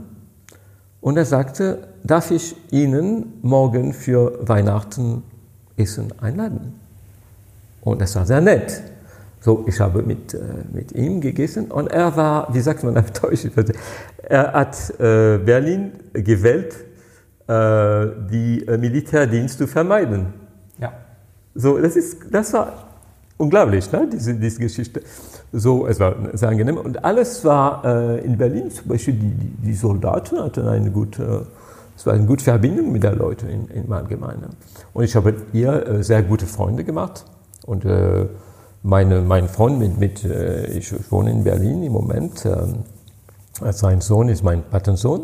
und er sagte, darf ich Ihnen morgen für Weihnachten Essen einladen? Und das war sehr nett. So, ich habe mit, äh, mit ihm gegessen und er war, wie sagt man auf Deutsch, er hat äh, Berlin gewählt, äh, die äh, Militärdienst zu vermeiden. Ja. So, das, ist, das war unglaublich, ne? diese, diese Geschichte. So, es war sehr angenehm. Und alles war äh, in Berlin, zum Beispiel die, die, die Soldaten hatten eine gute es war eine gute Verbindung mit den Leuten in, in meiner Gemeinde. Und ich habe ihr äh, sehr gute Freunde gemacht. Und äh, meine, mein Freund mit, mit äh, ich wohne in Berlin im Moment, ähm, Sein Sohn ist mein Patensohn.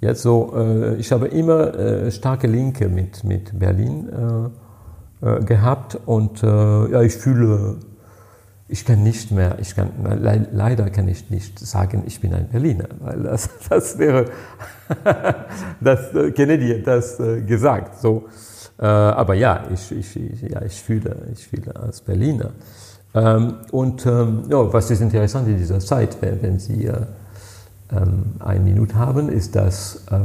Jetzt so, äh, ich habe immer äh, starke Linke mit, mit Berlin äh, äh gehabt und äh, ja, ich fühle, ich kann nicht mehr, ich kann, le leider kann ich nicht sagen, ich bin ein Berliner, weil das, (laughs) das wäre, (laughs) das äh, Kennedy das gesagt. So. aber ja ich, ich, ja, ich fühle, ich fühle als Berliner. Ähm, und ähm, ja, was ist interessant in dieser Zeit, wenn, wenn Sie ähm, eine Minute haben, ist, dass äh,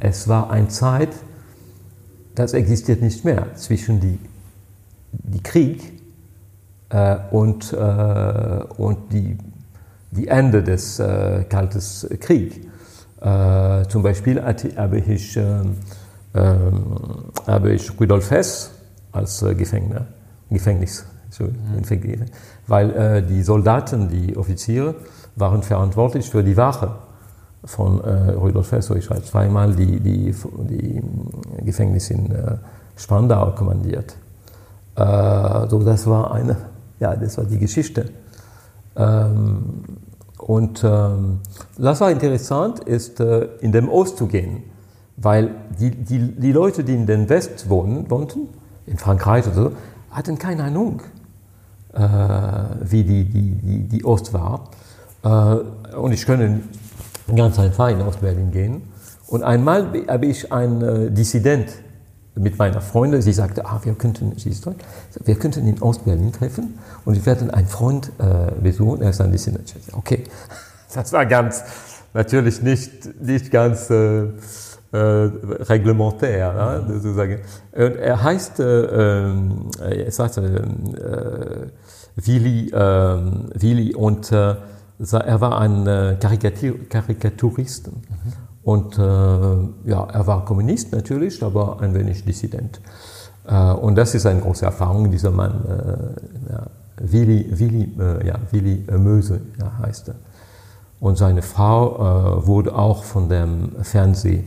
es war eine Zeit, das existiert nicht mehr zwischen die, die Krieg äh, und, äh, und die, die Ende des äh, Kalten Krieges. Äh, zum Beispiel habe ich, ähm, ähm, habe ich Rudolf Hess als äh, Gefängner, Gefängnis, so, mhm. weil äh, die Soldaten, die Offiziere, waren verantwortlich für die Wache von äh, Rudolf Hess. Ich habe zweimal die, die, die Gefängnis in äh, Spandau kommandiert. Äh, so, das war eine, ja, das war die Geschichte. Ähm, und ähm, das war interessant, ist äh, in den Ost zu gehen, weil die, die, die Leute, die in den West wohnen, wohnten, in Frankreich oder so, hatten keine Ahnung, äh, wie die, die, die, die Ost war. Äh, und ich kann ganz einfach in Ostberlin gehen. Und einmal habe ich einen äh, Dissident mit meiner Freundin, sie sagte, ah, wir könnten, sie ist Deutsch, wir könnten in Ostberlin treffen und wir werden einen Freund äh, besuchen, er ist ein Dissident. Okay, (laughs) das war ganz, natürlich nicht, nicht ganz äh, äh, reglementär, ja, sozusagen. Und er heißt, äh, äh, er sagt, äh, Willi, äh, Willi und äh, er war ein äh, Karikatur, Karikaturist mhm. Und äh, ja, er war Kommunist natürlich, aber ein wenig Dissident. Äh, und das ist eine große Erfahrung, dieser Mann, äh, ja, Willi, Willi, äh, ja, Willi Möse ja, heißt er. Und seine Frau äh, wurde auch von dem Fernseh,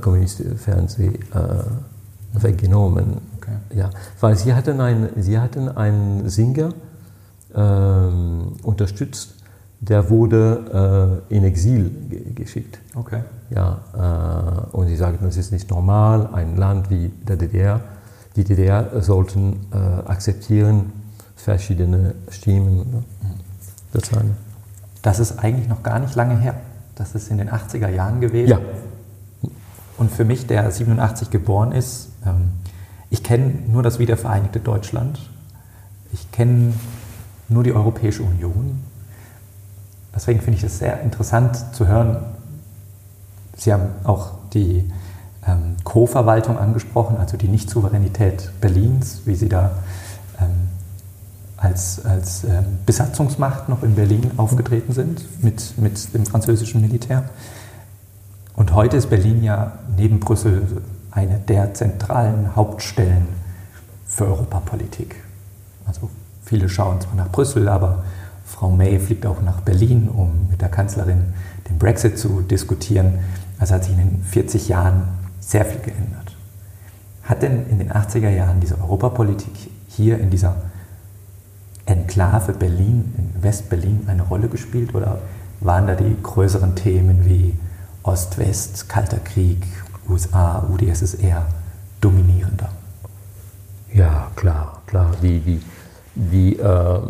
kommunistischen Fernseh weggenommen. Okay. Ja, weil sie hatten, ein, sie hatten einen Singer ähm, unterstützt, der wurde äh, in Exil ge geschickt. Okay. Ja, äh, und sie sagten, es ist nicht normal, ein Land wie der DDR, die DDR sollten äh, akzeptieren verschiedene Stimmen. Ne? Das, das ist eigentlich noch gar nicht lange her. Das ist in den 80er Jahren gewesen. Ja. Und für mich, der 87 geboren ist, ähm, ich kenne nur das wiedervereinigte Deutschland. Ich kenne nur die Europäische Union Deswegen finde ich es sehr interessant zu hören. Sie haben auch die ähm, Co-Verwaltung angesprochen, also die Nicht-Souveränität Berlins, wie Sie da ähm, als, als ähm, Besatzungsmacht noch in Berlin aufgetreten sind mit, mit dem französischen Militär. Und heute ist Berlin ja neben Brüssel eine der zentralen Hauptstellen für Europapolitik. Also viele schauen zwar nach Brüssel, aber Frau May fliegt auch nach Berlin, um mit der Kanzlerin den Brexit zu diskutieren. Also hat sich in den 40 Jahren sehr viel geändert. Hat denn in den 80er Jahren diese Europapolitik hier in dieser Enklave Berlin, in West-Berlin, eine Rolle gespielt oder waren da die größeren Themen wie Ost-West, Kalter Krieg, USA, UdSSR dominierender? Ja, klar, klar. Die, die, die, äh,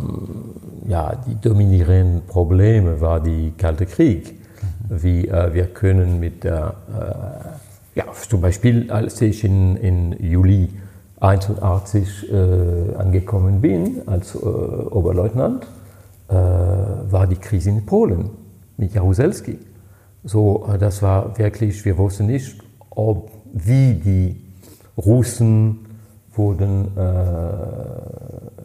ja, die dominierenden Probleme war die Kalte Krieg. Mhm. Wie äh, wir können mit der, äh, ja, zum Beispiel als ich in, in Juli 1981 äh, angekommen bin als äh, Oberleutnant, äh, war die Krise in Polen mit Jaruzelski. So, äh, das war wirklich, wir wussten nicht, ob, wie die Russen wurden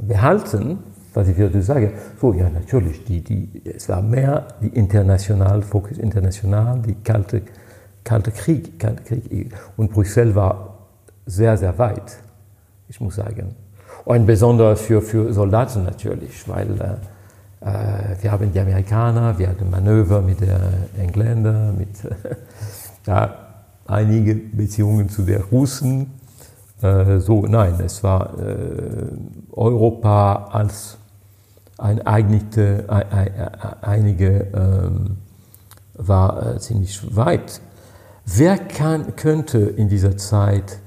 behalten, was ich würde sagen, so ja natürlich, die, die, es war mehr die international, Fokus international, die kalte, kalte Krieg, kalte Krieg. Und Brüssel war sehr, sehr weit, ich muss sagen. Und besonders für, für Soldaten natürlich, weil äh, äh wir haben die Amerikaner, wir hatten Manöver mit den Engländern, mit (laughs) ja, einige Beziehungen zu den Russen. Äh, so, nein, es war äh, Europa als ein, einigte, einige ähm, war äh, ziemlich weit. Wer kann, könnte in dieser Zeit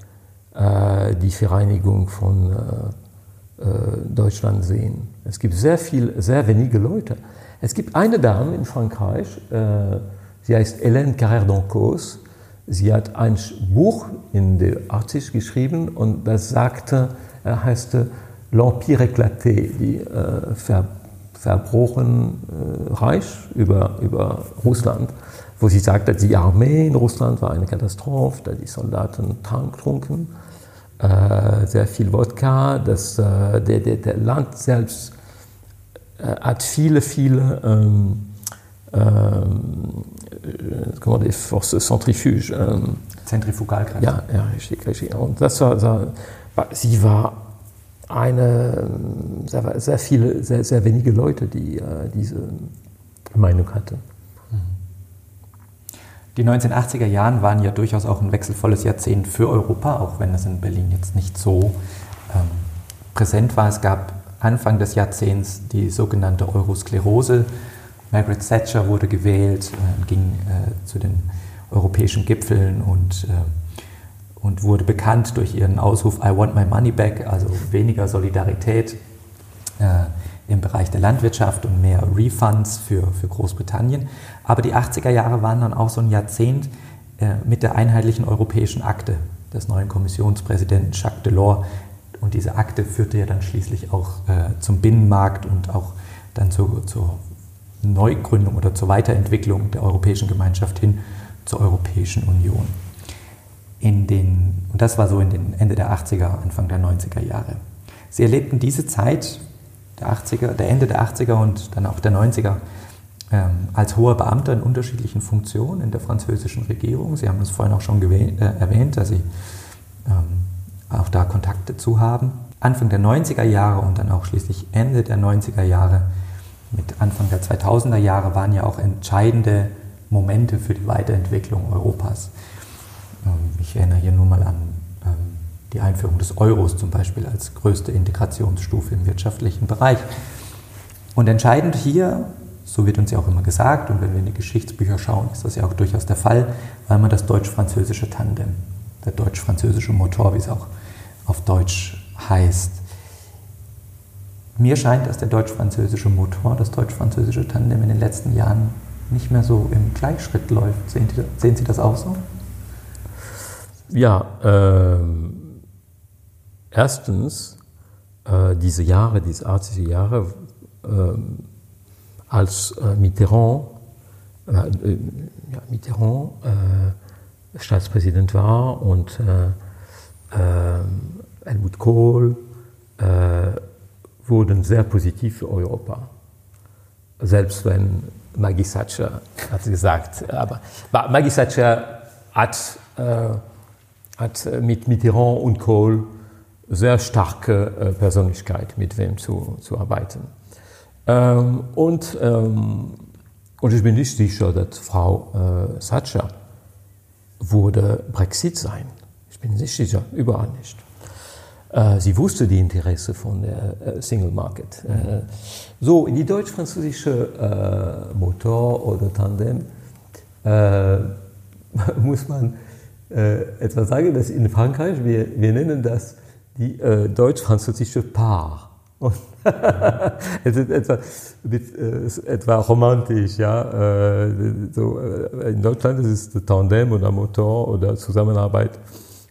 äh, die Vereinigung von äh, äh, Deutschland sehen? Es gibt sehr viel, sehr wenige Leute. Es gibt eine Dame in Frankreich, äh, sie heißt Hélène Carrère d'Ancos. Sie hat ein Buch in den 80 geschrieben und das sagte, er heißt L'Empire éclaté, die äh, Ver Verbrochen äh, Reich über, über Russland, wo sie sagte, die Armee in Russland war eine Katastrophe, da die Soldaten Tank trunken, äh, sehr viel Wodka, das, äh, der, der, der Land selbst äh, hat viele, viele ähm, ähm, comment dire, Forces centrifuges. Ähm, Zentrifugalkräfte. Ja, ja, richtig, richtig. Und das war, sie war eine, sehr, sehr viele, sehr, sehr wenige Leute, die äh, diese Meinung hatten. Die 1980er Jahre waren ja durchaus auch ein wechselvolles Jahrzehnt für Europa, auch wenn das in Berlin jetzt nicht so ähm, präsent war. Es gab Anfang des Jahrzehnts die sogenannte Eurosklerose. Margaret Thatcher wurde gewählt, äh, ging äh, zu den europäischen Gipfeln und, äh, und wurde bekannt durch ihren Ausruf I want my money back, also weniger Solidarität äh, im Bereich der Landwirtschaft und mehr Refunds für, für Großbritannien. Aber die 80er Jahre waren dann auch so ein Jahrzehnt äh, mit der einheitlichen europäischen Akte des neuen Kommissionspräsidenten Jacques Delors, und diese Akte führte ja dann schließlich auch äh, zum Binnenmarkt und auch dann zu, zur Neugründung oder zur Weiterentwicklung der Europäischen Gemeinschaft hin zur Europäischen Union. In den, und das war so in den Ende der 80er, Anfang der 90er Jahre. Sie erlebten diese Zeit der, 80er, der Ende der 80er und dann auch der 90er ähm, als hoher Beamter in unterschiedlichen Funktionen in der französischen Regierung. Sie haben es vorhin auch schon gewähnt, äh, erwähnt, dass Sie ähm, auch da Kontakte zu haben. Anfang der 90er Jahre und dann auch schließlich Ende der 90er Jahre mit Anfang der 2000er Jahre waren ja auch entscheidende Momente für die Weiterentwicklung Europas. Ich erinnere hier nur mal an ähm, die Einführung des Euros zum Beispiel als größte Integrationsstufe im wirtschaftlichen Bereich. Und entscheidend hier, so wird uns ja auch immer gesagt, und wenn wir in die Geschichtsbücher schauen, ist das ja auch durchaus der Fall, war immer das deutsch-französische Tandem, der deutsch-französische Motor, wie es auch auf Deutsch heißt. Mir scheint, dass der deutsch-französische Motor, das deutsch-französische Tandem in den letzten Jahren nicht mehr so im Gleichschritt läuft. Sehen Sie das auch so? Ja, äh, erstens, äh, diese Jahre, diese 80er Jahre, äh, als äh, Mitterrand, äh, äh, ja, Mitterrand Staatspräsident war und Helmut Kohl wurden sehr positiv für Europa. Selbst wenn Maggie Thatcher hat gesagt, aber Maggie Thatcher hat, äh, hat mit Mitterrand und Kohl sehr starke äh, Persönlichkeit, mit wem zu, zu arbeiten. Ähm, und, ähm, und ich bin nicht sicher, dass Frau äh, Thatcher würde Brexit sein. Ich bin nicht sicher, überall nicht. Äh, sie wusste die Interesse von der äh, Single Market. So, in die deutsch-französische Motor oder Tandem (laughs) muss man etwas sagen, dass in Frankreich, wir, wir nennen das die deutsch-französische Paar. (laughs) Es ist etwa, etwa romantisch, ja. So, in Deutschland ist es Tandem oder Motor oder Zusammenarbeit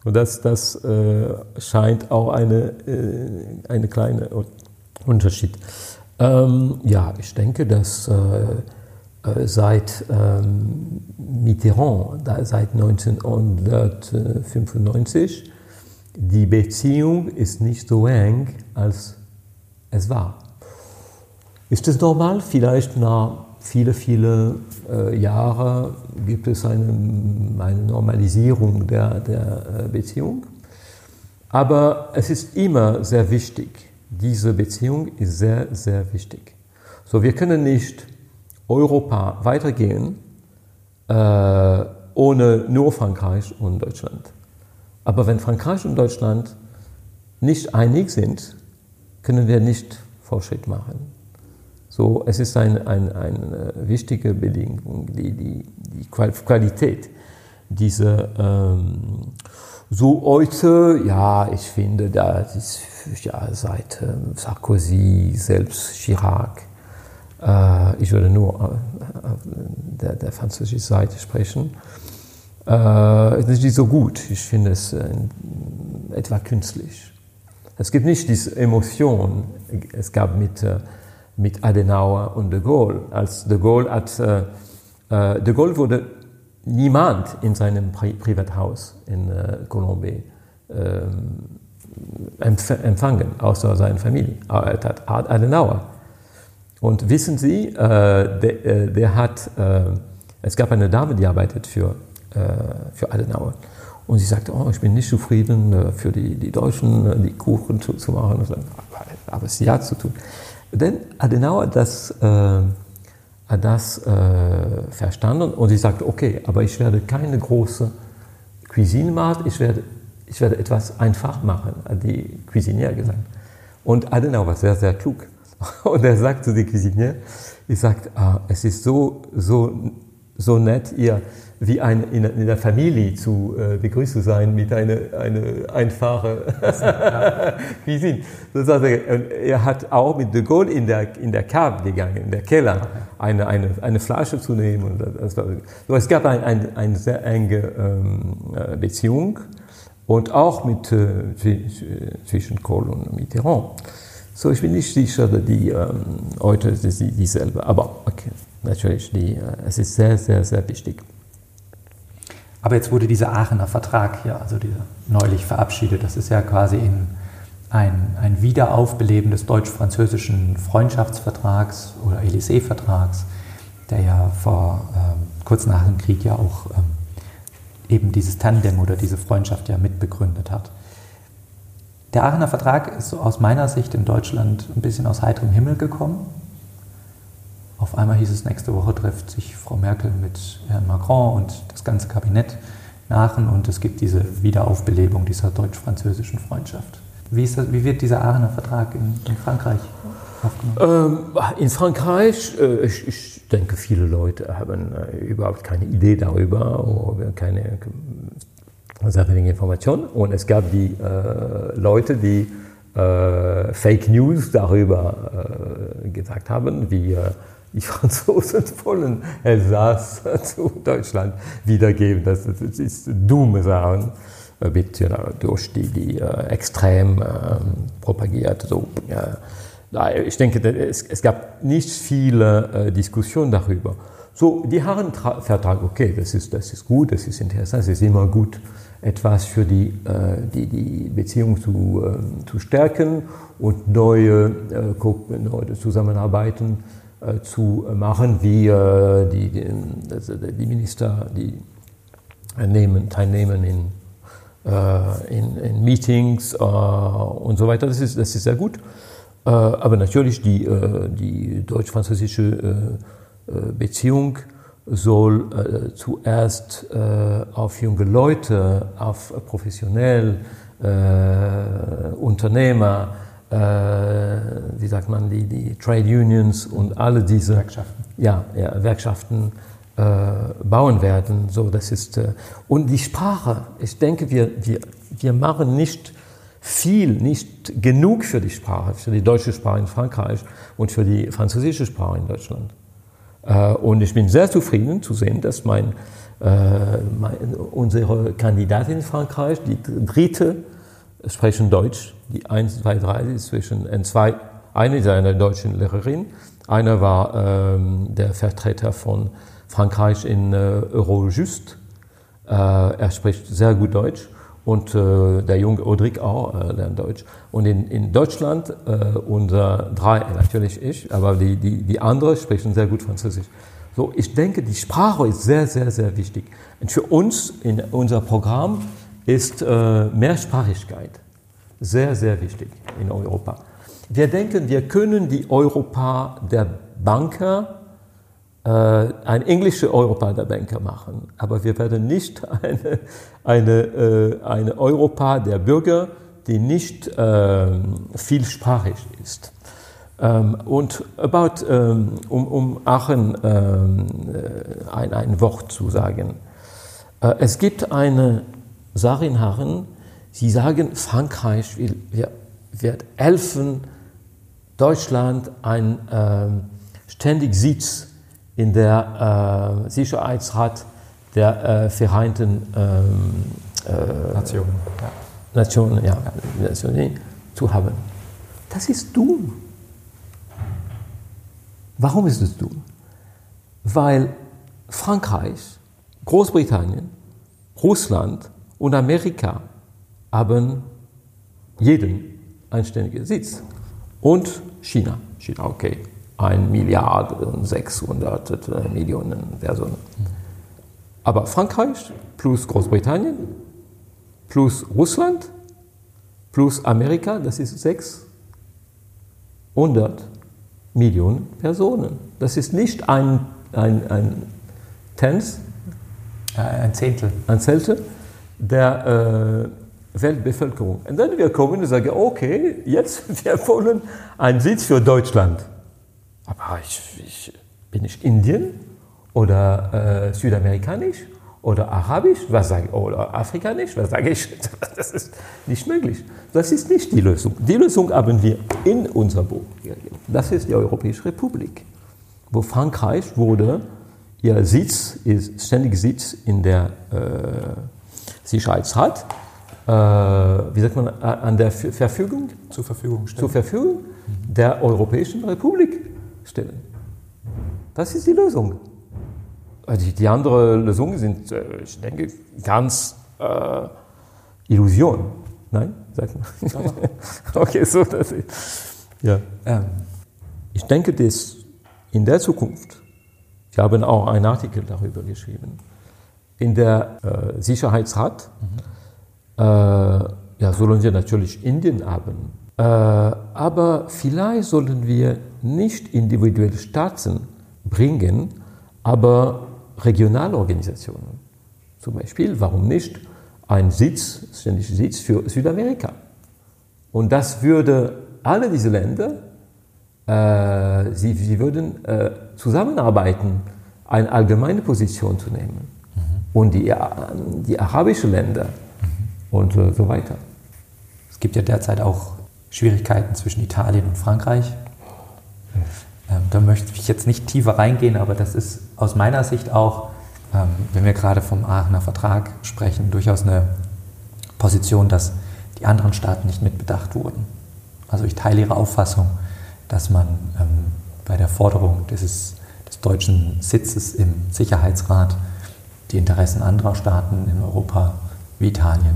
und das, das äh, scheint auch eine, äh, eine kleine Unterschied. Ähm, ja, ich denke, dass äh, äh seit ähm, Mitterrand, seit 1995, die Beziehung ist nicht so eng, als es war. Ist es normal? Vielleicht nach viele, viele äh, Jahre gibt es eine, eine Normalisierung der, der äh, Beziehung. Aber es ist immer sehr wichtig. Diese Beziehung ist sehr, sehr wichtig. So, wir können nicht Europa weitergehen äh, ohne nur Frankreich und Deutschland. Aber wenn Frankreich und Deutschland nicht einig sind, können wir nicht Fortschritt machen. So, es ist eine ein, ein wichtige Bedingung, die, die, die Qualität dieser ähm, so heute, ja, ich finde, das ist ja seit ähm, Sarkozy, selbst Chirac, äh, ich würde nur äh, der, der französischen Seite sprechen, äh, ist nicht so gut. Ich finde es äh, etwa künstlich. Es gibt nicht diese Emotion, es gab mit, äh, mit Adenauer und de Gaulle. Als de Gaulle hat, äh, äh de Gaulle wurde niemand in seinem Pri Privathaus in äh, Colombie ähm, empfangen, außer seine Familie. Er hat Adenauer. Und wissen Sie, äh, der, äh, der, hat, äh, es gab eine Dame, die arbeitet für, äh, für Adenauer. Und sie sagte, oh, ich bin nicht zufrieden, äh, für die, die Deutschen die Kuchen zu, zu machen. Und so, aber sie hat zu tun. Denn Adenauer, das hat das äh, verstanden und sie sagte, okay, aber ich werde keine große Cuisine machen, ich werde, ich werde etwas einfach machen, hat die Cuisinier gesagt. Und Adenauer war sehr, sehr klug. (laughs) Und er sagt zu den Cuisinier, ich sagt, ah, es ist so, so, so nett, ihr wie ein, in, in, der Familie zu äh, begrüßt zu sein mit einer eine einfachen Cuisine. (laughs) Das heißt, er hat auch mit de Gaulle in der, in der Cave gegangen, in der Keller, eine, eine, eine Flasche zu nehmen. Und das war, so, es gab eine ein, ein sehr enge ähm, äh, Beziehung und auch mit, äh, zwischen Kohl und Mitterrand. So, ich bin nicht sicher, dass die ähm, heute dieselbe, aber okay, natürlich, die, äh, es ist sehr, sehr, sehr wichtig. Aber jetzt wurde dieser Aachener Vertrag hier, also dieser neulich verabschiedet. Das ist ja quasi in ein, ein Wiederaufbeleben des deutsch-französischen Freundschaftsvertrags oder Élysée-Vertrags, der ja vor ähm, kurz nach dem Krieg ja auch ähm, eben dieses Tandem oder diese Freundschaft ja mitbegründet hat. Der Aachener Vertrag ist aus meiner Sicht in Deutschland ein bisschen aus heiterem Himmel gekommen. Auf einmal hieß es, nächste Woche trifft sich Frau Merkel mit Herrn Macron und das ganze Kabinett Aachen und es gibt diese Wiederaufbelebung dieser deutsch-französischen Freundschaft. Wie, das, wie, wird dieser Aachener Vertrag in, in Frankreich aufgenommen? Ähm, in Frankreich, äh, ich, ich, denke, viele Leute haben äh, überhaupt keine Idee darüber oder keine wenige Informationen. Und es gab die äh, Leute, die äh, Fake News darüber äh, gesagt haben, wie die (laughs) Franzosen wollen Elsass (laughs) zu Deutschland wiedergeben. Das, das ist dumme Sachen, wird äh, durch die, die äh, extrem äh, propagiert. So, ja. Ich denke, es, es, gab nicht viele äh, Diskussionen darüber. So, die Herrenvertrag, okay, das ist, das ist gut, das ist interessant, es ist immer gut, etwas für die, äh, die, die Beziehung zu, äh, zu stärken und neue, äh, neue Zusammenarbeiten äh, zu machen, wie äh, die, die, die, Minister, die nehmen, teilnehmen in, äh, in, in Meetings und so weiter. Das ist, das ist sehr gut. aber natürlich die, die deutsch-französische Beziehung soll äh, zuerst äh, auf junge Leute, auf professionell, äh, Unternehmer, äh, wie sagt man, die, die Trade Unions und alle diese Werkschaften, ja, ja, Werkschaften äh, bauen werden. So, das ist, äh, und die Sprache, ich denke, wir, wir, wir machen nicht viel, nicht genug für die Sprache, für die deutsche Sprache in Frankreich und für die französische Sprache in Deutschland. Äh, und ich bin sehr zufrieden zu sehen, dass mein, äh, mein, unsere Kandidatin in Frankreich, die dritte, sprechen Deutsch. Die 1, 2, 3 ist zwischen N2. Eine ist eine deutsche Lehrerin, einer war ähm, der Vertreter von Frankreich in äh, Eurojust. Äh, er spricht sehr gut Deutsch und äh, der junge Audric auch äh, lernt Deutsch. Und in, in Deutschland, äh, unser drei, natürlich ich, aber die, die, die anderen sprechen sehr gut Französisch. So, ich denke, die Sprache ist sehr, sehr, sehr wichtig. Und für uns in unser Programm ist äh, Mehrsprachigkeit sehr, sehr wichtig in Europa. Wir denken, wir können die Europa der Banker, äh, ein englisches Europa der Banker machen, aber wir werden nicht (laughs) eine, eine, äh, eine Europa der Bürger, die nicht äh, vielsprachig ist. Ähm, und about, ähm, um, um Aachen ähm, äh, ein, ein Wort zu sagen. Äh, es gibt eine Sache in Aachen, sie sagen, Frankreich will, wird helfen, Deutschland ein ähm, ständig Sitz in der äh, Sicherheitsrat der äh, Vereinten ähm, äh, Nationen, ja. Nationen, ja, ja. Nationen zu haben. Das ist dumm. Warum ist es dumm? Weil Frankreich, Großbritannien, Russland und Amerika haben jeden einständigen Sitz. Und China. China, okay. 1 Milliarde 600 Millionen Personen. Aber Frankreich plus Großbritannien plus Russland plus Amerika, das ist 600 Millionen Personen. Das ist nicht ein, ein, ein Tenth, äh, ein Zehntel, ein Zehntel der äh, Weltbevölkerung. Und dann wir kommen und sagen, okay, jetzt (laughs) wir wollen einen Sitz für Deutschland. Aber ich, ich bin nicht Indien oder äh, südamerikanisch oder arabisch, was sage ich, oder afrikanisch, was sage ich? (laughs) Das ist nicht möglich. Das ist nicht die Lösung. Die Lösung haben wir in unser Buch. Das ist die Europäische Republik, wo Frankreich wurde, ihr Sitz ist ständig Sitz in der äh, Sicherheitsrat, äh, wie sagt man, an der Verfügung? Zur Verfügung stellen. Zur Verfügung der Europäischen Republik stellen. Das ist die Lösung. Also die, die andere Lösungen sind, äh, ich denke, ganz äh, Illusion. Nein? Sagt man. (laughs) okay, so. Das ist, ja. Ähm. Ich denke, dass in der Zukunft, wir haben auch einen Artikel darüber geschrieben, in der äh, Sicherheitsrat mhm. äh, ja, sollen wir natürlich Indien haben. Äh, aber vielleicht sollen wir nicht individuelle Staaten bringen, aber Regionalorganisationen. Zum Beispiel, warum nicht ein Sitz, ständiger Sitz für Südamerika? Und das würde alle diese Länder, äh, sie, sie würden äh, zusammenarbeiten, eine allgemeine Position zu nehmen. Mhm. Und die, die arabischen Länder mhm. und äh, so weiter. Es gibt ja derzeit auch Schwierigkeiten zwischen Italien und Frankreich. Ähm, da möchte ich jetzt nicht tiefer reingehen, aber das ist aus meiner Sicht auch, ähm, wenn wir gerade vom Aachener Vertrag sprechen, durchaus eine Position, dass die anderen Staaten nicht mitbedacht wurden. Also ich teile Ihre Auffassung, dass man ähm, bei der Forderung dieses, des deutschen Sitzes im Sicherheitsrat die Interessen anderer Staaten in Europa wie Italien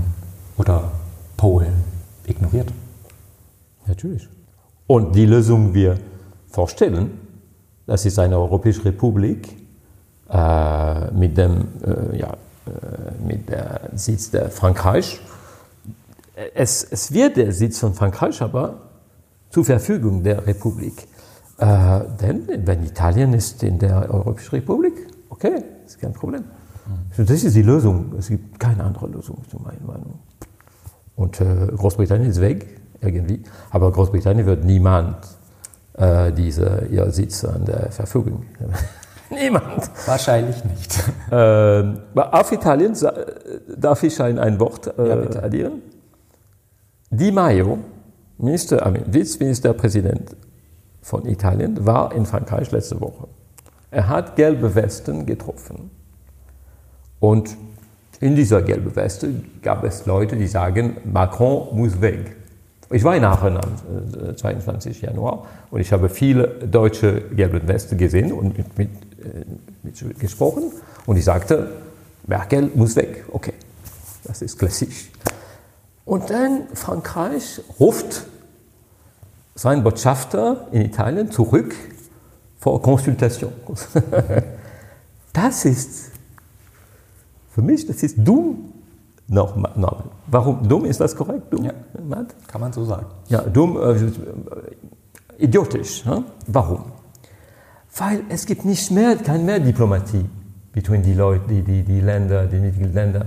oder Polen ignoriert. Natürlich. Und die Lösung wir vorstellen, das ist eine Europäische Republik äh, mit dem äh, ja, äh, mit der Sitz der Frankreich. Es, es, wird der Sitz von Frankreich aber zur Verfügung der Republik. Äh, denn wenn Italien ist in der Europäischen Republik, okay, ist kein Problem. Mhm. Das ist die Lösung. Es gibt keine andere Lösung, zu meiner Meinung. Und äh, Großbritannien ist weg, irgendwie. Aber Großbritannien wird niemand äh, diese, ihr Sitz an der Verfügung. (laughs) Niemand. Wahrscheinlich nicht. Äh, auf Italien darf ich ein, ein Wort äh, ja, addieren. Di Maio, Minister, Vizeministerpräsident von Italien, war in Frankreich letzte Woche. Er hat gelbe Westen getroffen. Und in dieser gelben Weste gab es Leute, die sagen, Macron muss weg. Ich war in Aachen am 22. Äh, Januar und ich habe viele deutsche gelbe Weste gesehen und mit, mit, äh, mit, gesprochen und ich sagte, Merkel muss weg. Okay, das ist klassisch. Und dann Frankreich ruft seinen Botschafter in Italien zurück vor Konsultation. (laughs) Das ist für mich, das ist dumm Namen. Warum? Dumm, ist das korrekt? Dumm? Ja, kann man so sagen. Ja, dumm, äh, idiotisch. Hm? Warum? Weil es gibt nicht mehr, keine mehr Diplomatie zwischen die Leute, die, die, die Länder, die niedrigen Länder.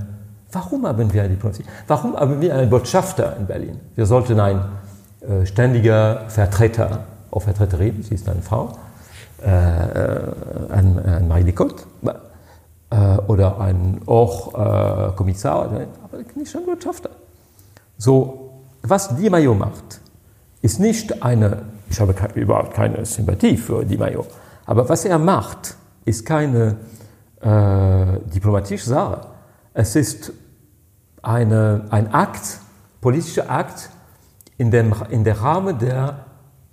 Warum haben wir eine Diplomatie? Warum haben wir einen Botschafter in Berlin? Wir sollten ein äh, ständiger Vertreter auch Vertreterin, sie ist eine Frau, äh, ein, ein Marie-Lecotte äh, oder ein auch äh, Kommissar, aber nicht ein Wirtschafter. So, was Di Maio macht, ist nicht eine, ich habe keine, überhaupt keine Sympathie für Di Maio, aber was er macht, ist keine äh, diplomatische Sache. Es ist eine, ein Akt, politischer Akt in, dem, in der Rahmen der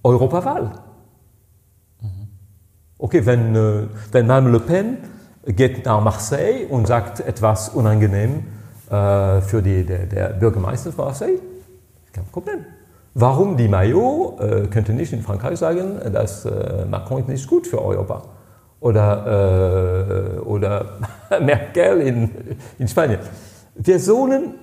Europawahl. Okay, wenn, äh, wenn Mme Le Pen geht nach Marseille und sagt etwas unangenehm äh, für die, der, der Bürgermeister von Marseille, kein Problem. Warum die Maillot äh, könnte nicht in Frankreich sagen, dass äh, Macron ist nicht gut für Europa? Oder, äh, oder (laughs) Merkel in, in Spanien. Wir sollen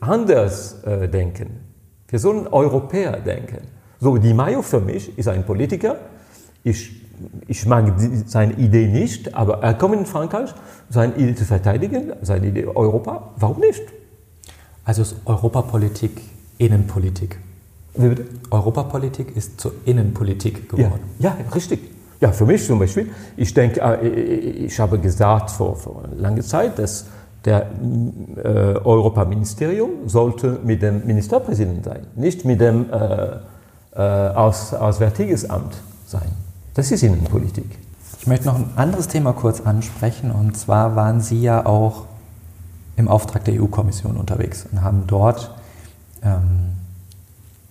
anders äh, denken. Wir sollen Europäer denken. So, Di Maio für mich ist ein Politiker. Ich, ich mag die, seine Idee nicht, aber er kommt in Frankreich, seine Idee zu verteidigen, seine Idee Europa. Warum nicht? Also ist Europapolitik Innenpolitik. Wie bitte? Europapolitik ist zur Innenpolitik geworden. Ja, ja, richtig. Ja, für mich zum Beispiel. Ich denke, äh, ich habe gesagt vor, vor langer Zeit, dass der äh, Europaministerium sollte mit dem Ministerpräsidenten sein, nicht mit dem äh, äh, Aus, Auswärtiges Amt sein. Das ist Innenpolitik. Ich möchte noch ein anderes Thema kurz ansprechen. Und zwar waren Sie ja auch im Auftrag der EU-Kommission unterwegs und haben dort ähm,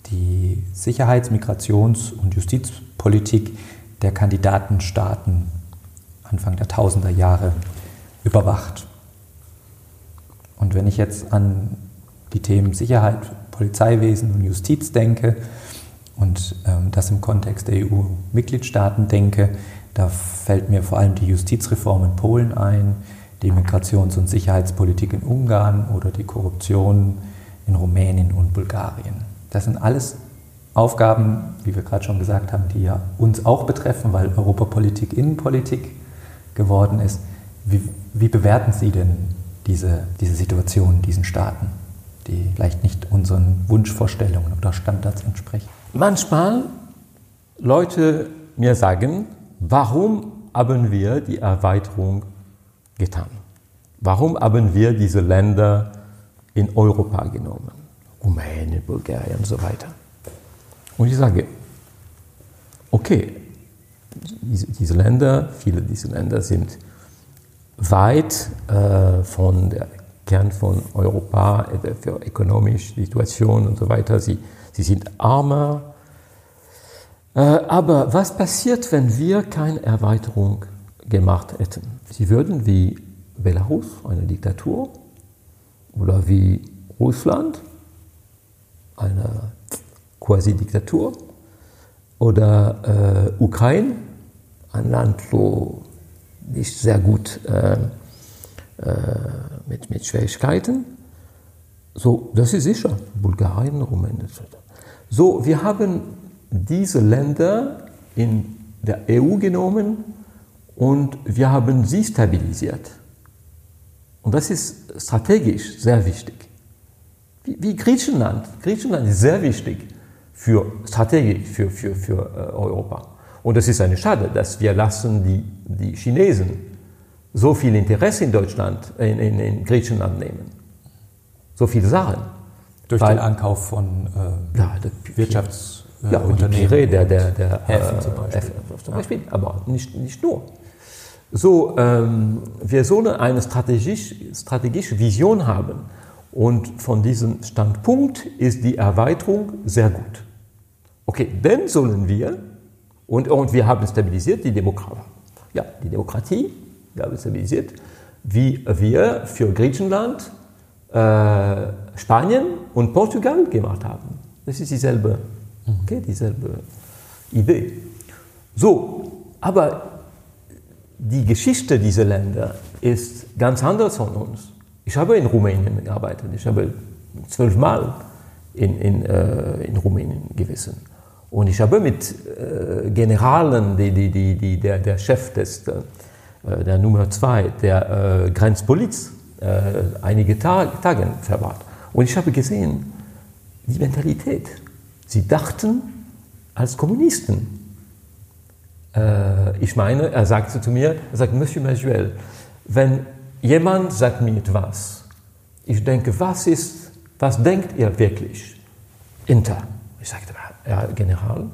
die Sicherheits-, Migrations- und Justizpolitik der Kandidatenstaaten Anfang der Tausender Jahre überwacht. Und wenn ich jetzt an die Themen Sicherheit, Polizeiwesen und Justiz denke und ähm, das im Kontext der EU-Mitgliedstaaten denke, da fällt mir vor allem die Justizreform in Polen ein, die Migrations- und Sicherheitspolitik in Ungarn oder die Korruption in Rumänien und Bulgarien. Das sind alles Aufgaben, wie wir gerade schon gesagt haben, die ja uns auch betreffen, weil Europapolitik Innenpolitik geworden ist. Wie, wie bewerten Sie denn diese, diese Situation, diesen Staaten, die vielleicht nicht unseren Wunschvorstellungen oder Standards entsprechen? Manchmal Leute mir sagen, warum haben wir die Erweiterung getan? Warum haben wir diese Länder in Europa genommen? Rumänien, Bulgarien und so weiter. Und ich sage, okay, diese, Länder, viele dieser Länder sind weit äh, von der Kern von Europa, äh, für ökonomische Situation und so weiter. Sie, sie sind armer. Äh, aber was passiert, wenn wir keine Erweiterung gemacht hätten? Sie würden wie Belarus, eine Diktatur, oder wie Russland, eine Quasi-Diktatur, oder äh, Ukraine, ein Land, wo nicht sehr gut äh, äh, mit, mit Schwierigkeiten. So, das ist sicher. Bulgarien, Rumänien etc. So, wir haben diese Länder in der EU genommen und wir haben sie stabilisiert. Und das ist strategisch sehr wichtig. Wie, wie Griechenland. Griechenland ist sehr wichtig für strategisch für, für, für äh, Europa. Und es ist eine Schade, dass wir lassen die, die Chinesen so viel Interesse in Deutschland, in, in, in Griechenland nehmen. So viele Sachen. Durch Weil, den Ankauf von äh, ja, Wirtschaftsunternehmen. Ja, und die Pire, der, der, der Häfen zum Beispiel. Äh, zum Beispiel. Ja. Aber nicht, nicht nur. So, ähm, wir sollen eine strategisch, strategische Vision haben. Und von diesem Standpunkt ist die Erweiterung sehr gut. Okay, dann sollen wir und, und wir haben stabilisiert die Demokratie. Ja, die Demokratie, wir haben stabilisiert, wie wir für Griechenland, äh, Spanien und Portugal gemacht haben. Das ist dieselbe, okay, dieselbe Idee. So, aber die Geschichte dieser Länder ist ganz anders von uns. Ich habe in Rumänien gearbeitet. Ich habe zwölfmal in, in, äh, in Rumänien gewesen. Und ich habe mit äh, Generalen, die, die, die, die, der, der Chef des, äh, der Nummer zwei der äh, Grenzpoliz, äh, einige Tag, Tage verbracht. Und ich habe gesehen, die Mentalität. Sie dachten, als Kommunisten. Äh, ich meine, er sagte zu mir, er sagt, Monsieur Majuel, wenn jemand sagt mir etwas, ich denke, was ist, was denkt ihr wirklich? Inter. Ich sagte, Herr General,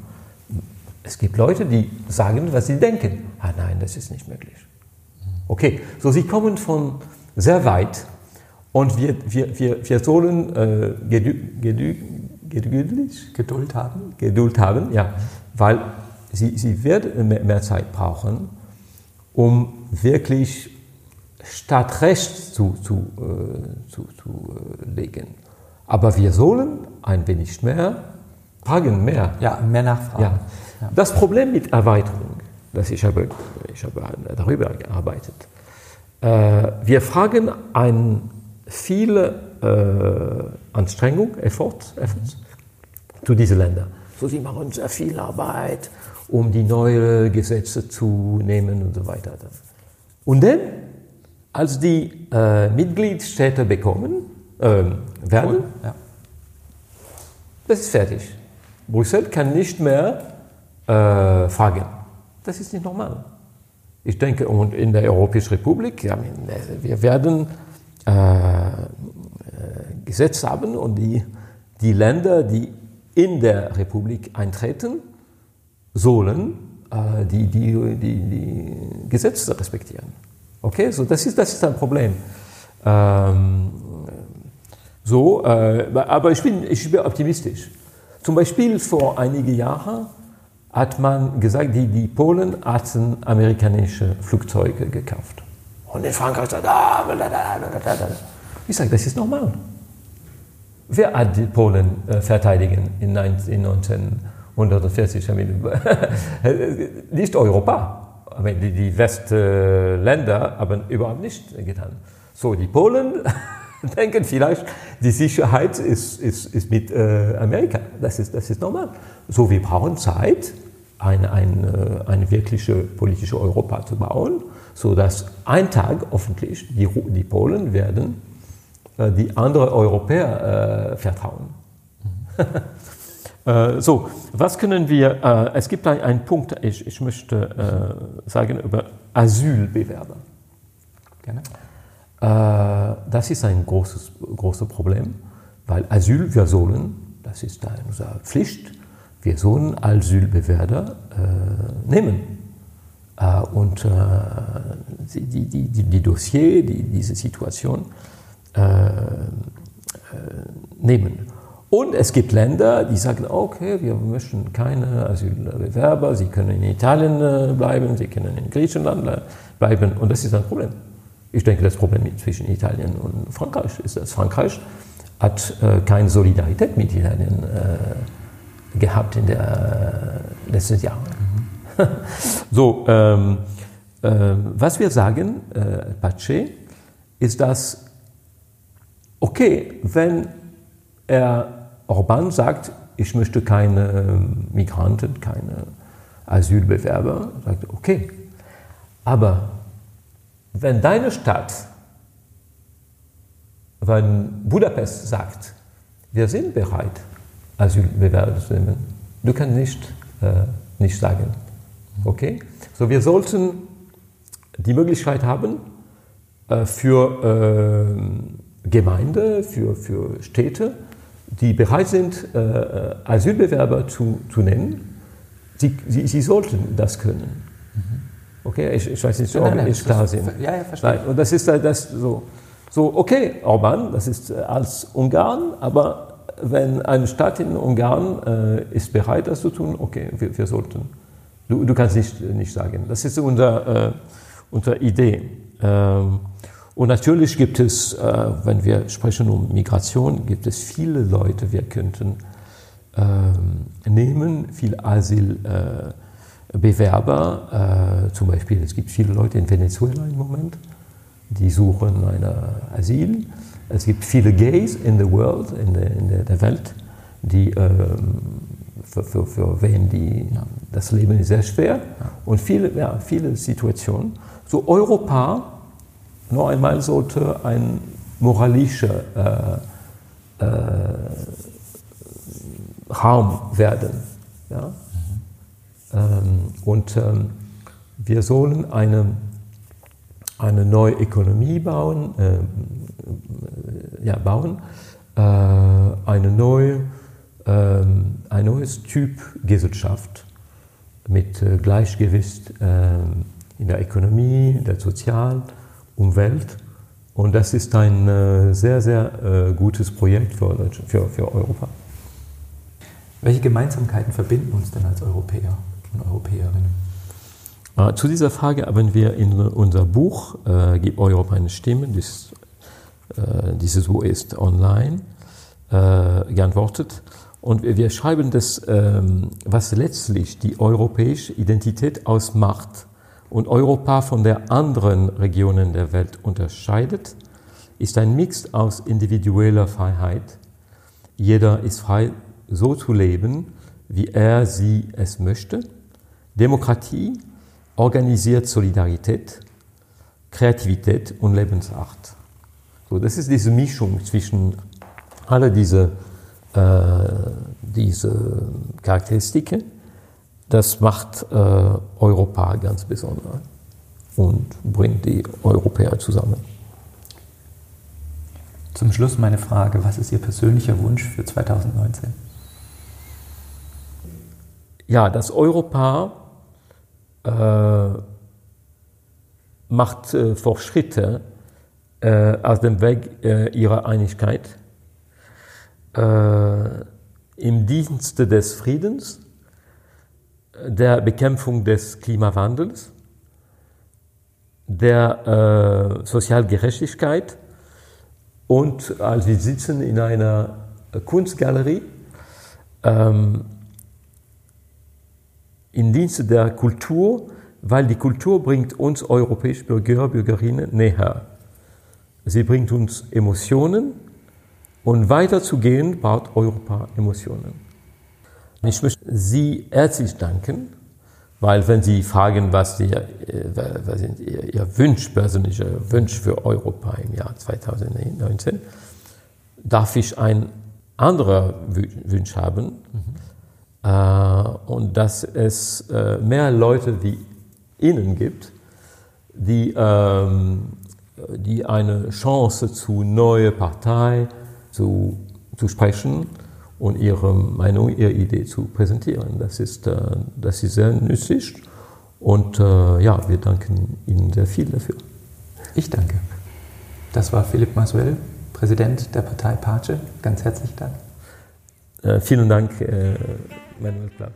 es gibt Leute, die sagen, was sie denken. Ah nein, das ist nicht möglich. Okay, so sie kommen von sehr weit und wir, wir, wir, wir sollen äh, gedü, gedü, geduldig, Geduld haben. Geduld haben, ja, weil sie, sie werden mehr, mehr Zeit brauchen, um wirklich Stadtrecht zu, zu, äh, zu, zu äh, legen. Aber wir sollen ein wenig mehr fragen, mehr. Ja, mehr nachfragen. Ja. Ja. Das Problem mit Erweiterung, das ich habe, ich habe darüber gearbeitet, äh, wir fragen ein viele äh, Anstrengung, Effort, Effort mhm. zu diesen Ländern. So, sie machen sehr viel Arbeit, um die neuen Gesetze zu nehmen und so weiter. Und dann, als die äh, Mitgliedstaaten bekommen, äh, werden, ja. das ist fertig. Brüssel kann nicht mehr äh, fragen. Das ist nicht normal. Ich denke, und in der Europäischen Republik, ja, wir werden äh, äh, Gesetz haben und die, die Länder, die in der Republik eintreten, sollen äh, die, die, die, die Gesetze respektieren. Okay, so das ist, das ist ein Problem. Ähm, so, äh, aber ich bin, ich bin optimistisch. Zum Beispiel vor einigen Jahren hat man gesagt, die, die Polen hatten amerikanische Flugzeuge gekauft. Und in Frankreich sagt, ah, ich sage, das ist normal. Wer hat die Polen äh, verteidigen in, in 1940? (laughs) nicht Europa. Die, die Westländer haben überhaupt nicht getan. So, die Polen (laughs) denken vielleicht, die Sicherheit ist, ist, ist mit äh, Amerika. Das ist, das ist normal. So, wir brauchen Zeit, ein, ein, äh, eine wirkliche politische Europa zu bauen, sodass ein Tag hoffentlich die, die Polen werden äh, die anderen Europäer äh, vertrauen. Mhm. (laughs) so, was können wir, äh, es gibt einen Punkt, ich, ich möchte äh, sagen über Asylbewerber. Gerne. Äh, das ist ein großes, großes Problem, weil Asyl, wir sollen, das ist unsere Pflicht, wir sollen Asylbewerber äh, nehmen. Äh, und äh, die, die, die, die Dossier, die, diese Situation äh, nehmen. Und es gibt Länder, die sagen, okay, wir möchten keine Asylbewerber, sie können in Italien bleiben, sie können in Griechenland bleiben. Und das ist ein Problem. Ich denke, das Problem zwischen Italien und Frankreich ist, dass Frankreich hat keine Solidarität mit Italien äh, gehabt in den letzten Jahren. (laughs) So, ähm, äh, was wir sagen, äh, Pace, ist, dass, okay, wenn er Orban sagt, ich möchte keine Migranten, keine Asylbewerber, sagt okay, aber wenn deine Stadt, wenn Budapest sagt, wir sind bereit, Asylbewerber zu nehmen. Du kannst nicht, äh, nicht sagen. Okay? So, wir sollten die Möglichkeit haben, äh, für äh, Gemeinde, für, für Städte, die bereit sind, äh, äh, Asylbewerber zu, zu nennen, sie, sie, sie sollten das können. Mhm. Okay, ich, ich weiß nicht, ob nein, nein, ich klar sind. Ja, ja, verstehe. Nein, und das ist das so, so, okay, Orban, das ist als Ungarn, aber wenn eine Stadt in Ungarn äh, ist bereit, das zu tun, okay, wir, wir sollten. Du, du, kannst nicht, nicht sagen. Das ist unsere, äh, unsere Idee. Ähm, und natürlich gibt es, äh, wenn wir sprechen um Migration, gibt es viele Leute, wir könnten ähm, nehmen, viele Asylbewerber. Äh, zum Beispiel, es gibt viele Leute in Venezuela im Moment, die suchen ein Asyl. Es gibt viele Gays in the world, in der, in der Welt, die ähm, für, für, für wen die, ja, das Leben ist sehr schwer und viele, ja, viele Situationen. So Europa noch einmal sollte ein moralischer äh, äh, Raum werden. Ja? Ähm, und ähm, wir sollen eine, eine neue Ökonomie bauen, äh, ja, bauen äh, eine neue, äh, ein neues Typ Gesellschaft mit äh, Gleichgewicht ähm, in der Ökonomie, der Sozial- Umwelt. Und das ist ein äh, sehr, sehr äh, gutes Projekt für, für, für Europa. Welche Gemeinsamkeiten verbinden uns denn als Europäer und Europäerinnen? Äh, zu dieser Frage haben wir in unser Buch äh, Gib Europa eine Stimme, dies, äh, dieses Buch ist online, äh, geantwortet. Und wir schreiben das, ähm, was letztlich die europäische Identität ausmacht und Europa von der anderen Regionen der Welt unterscheidet, ist ein Mix aus individueller Freiheit. Jeder ist frei, so zu leben, wie er sie es möchte. Demokratie organisiert Solidarität, Kreativität und Lebensart. So, das ist diese Mischung zwischen alle diese, äh, diese Charakteristiken das macht äh, Europa ganz besonders und bringt die Europäer zusammen. Zum Schluss meine Frage, was ist Ihr persönlicher Wunsch für 2019? Ja, das Europa äh, macht äh, Fortschritte äh, aus dem Weg äh, ihrer Einigkeit im Dienste des Friedens der Bekämpfung des Klimawandels, der äh, Sozialgerechtigkeit und also wir sitzen in einer Kunstgalerie ähm, im Dienste der Kultur, weil die Kultur bringt uns europäische Bürger, Bürgerinnen näher. Sie bringt uns Emotionen und weiterzugehen braucht Europa Emotionen. Ich möchte Sie herzlich danken, weil wenn Sie fragen, was, die, äh, was sind Ihr, Ihr Wunsch, persönlicher Wunsch für Europa im Jahr 2019, darf ich ein anderer Wunsch haben. Mhm. Äh, und dass es äh, mehr Leute wie Ihnen gibt, die, ähm, die eine Chance zu neue Partei zu, zu sprechen und ihre Meinung, ihre Idee zu präsentieren. Das ist, äh, das ist sehr nützlich und äh, ja, wir danken Ihnen sehr viel dafür. Ich danke. Das war Philipp Masuel, Präsident der Partei Pace. Ganz herzlichen Dank. Äh, vielen Dank, Manuel Platt.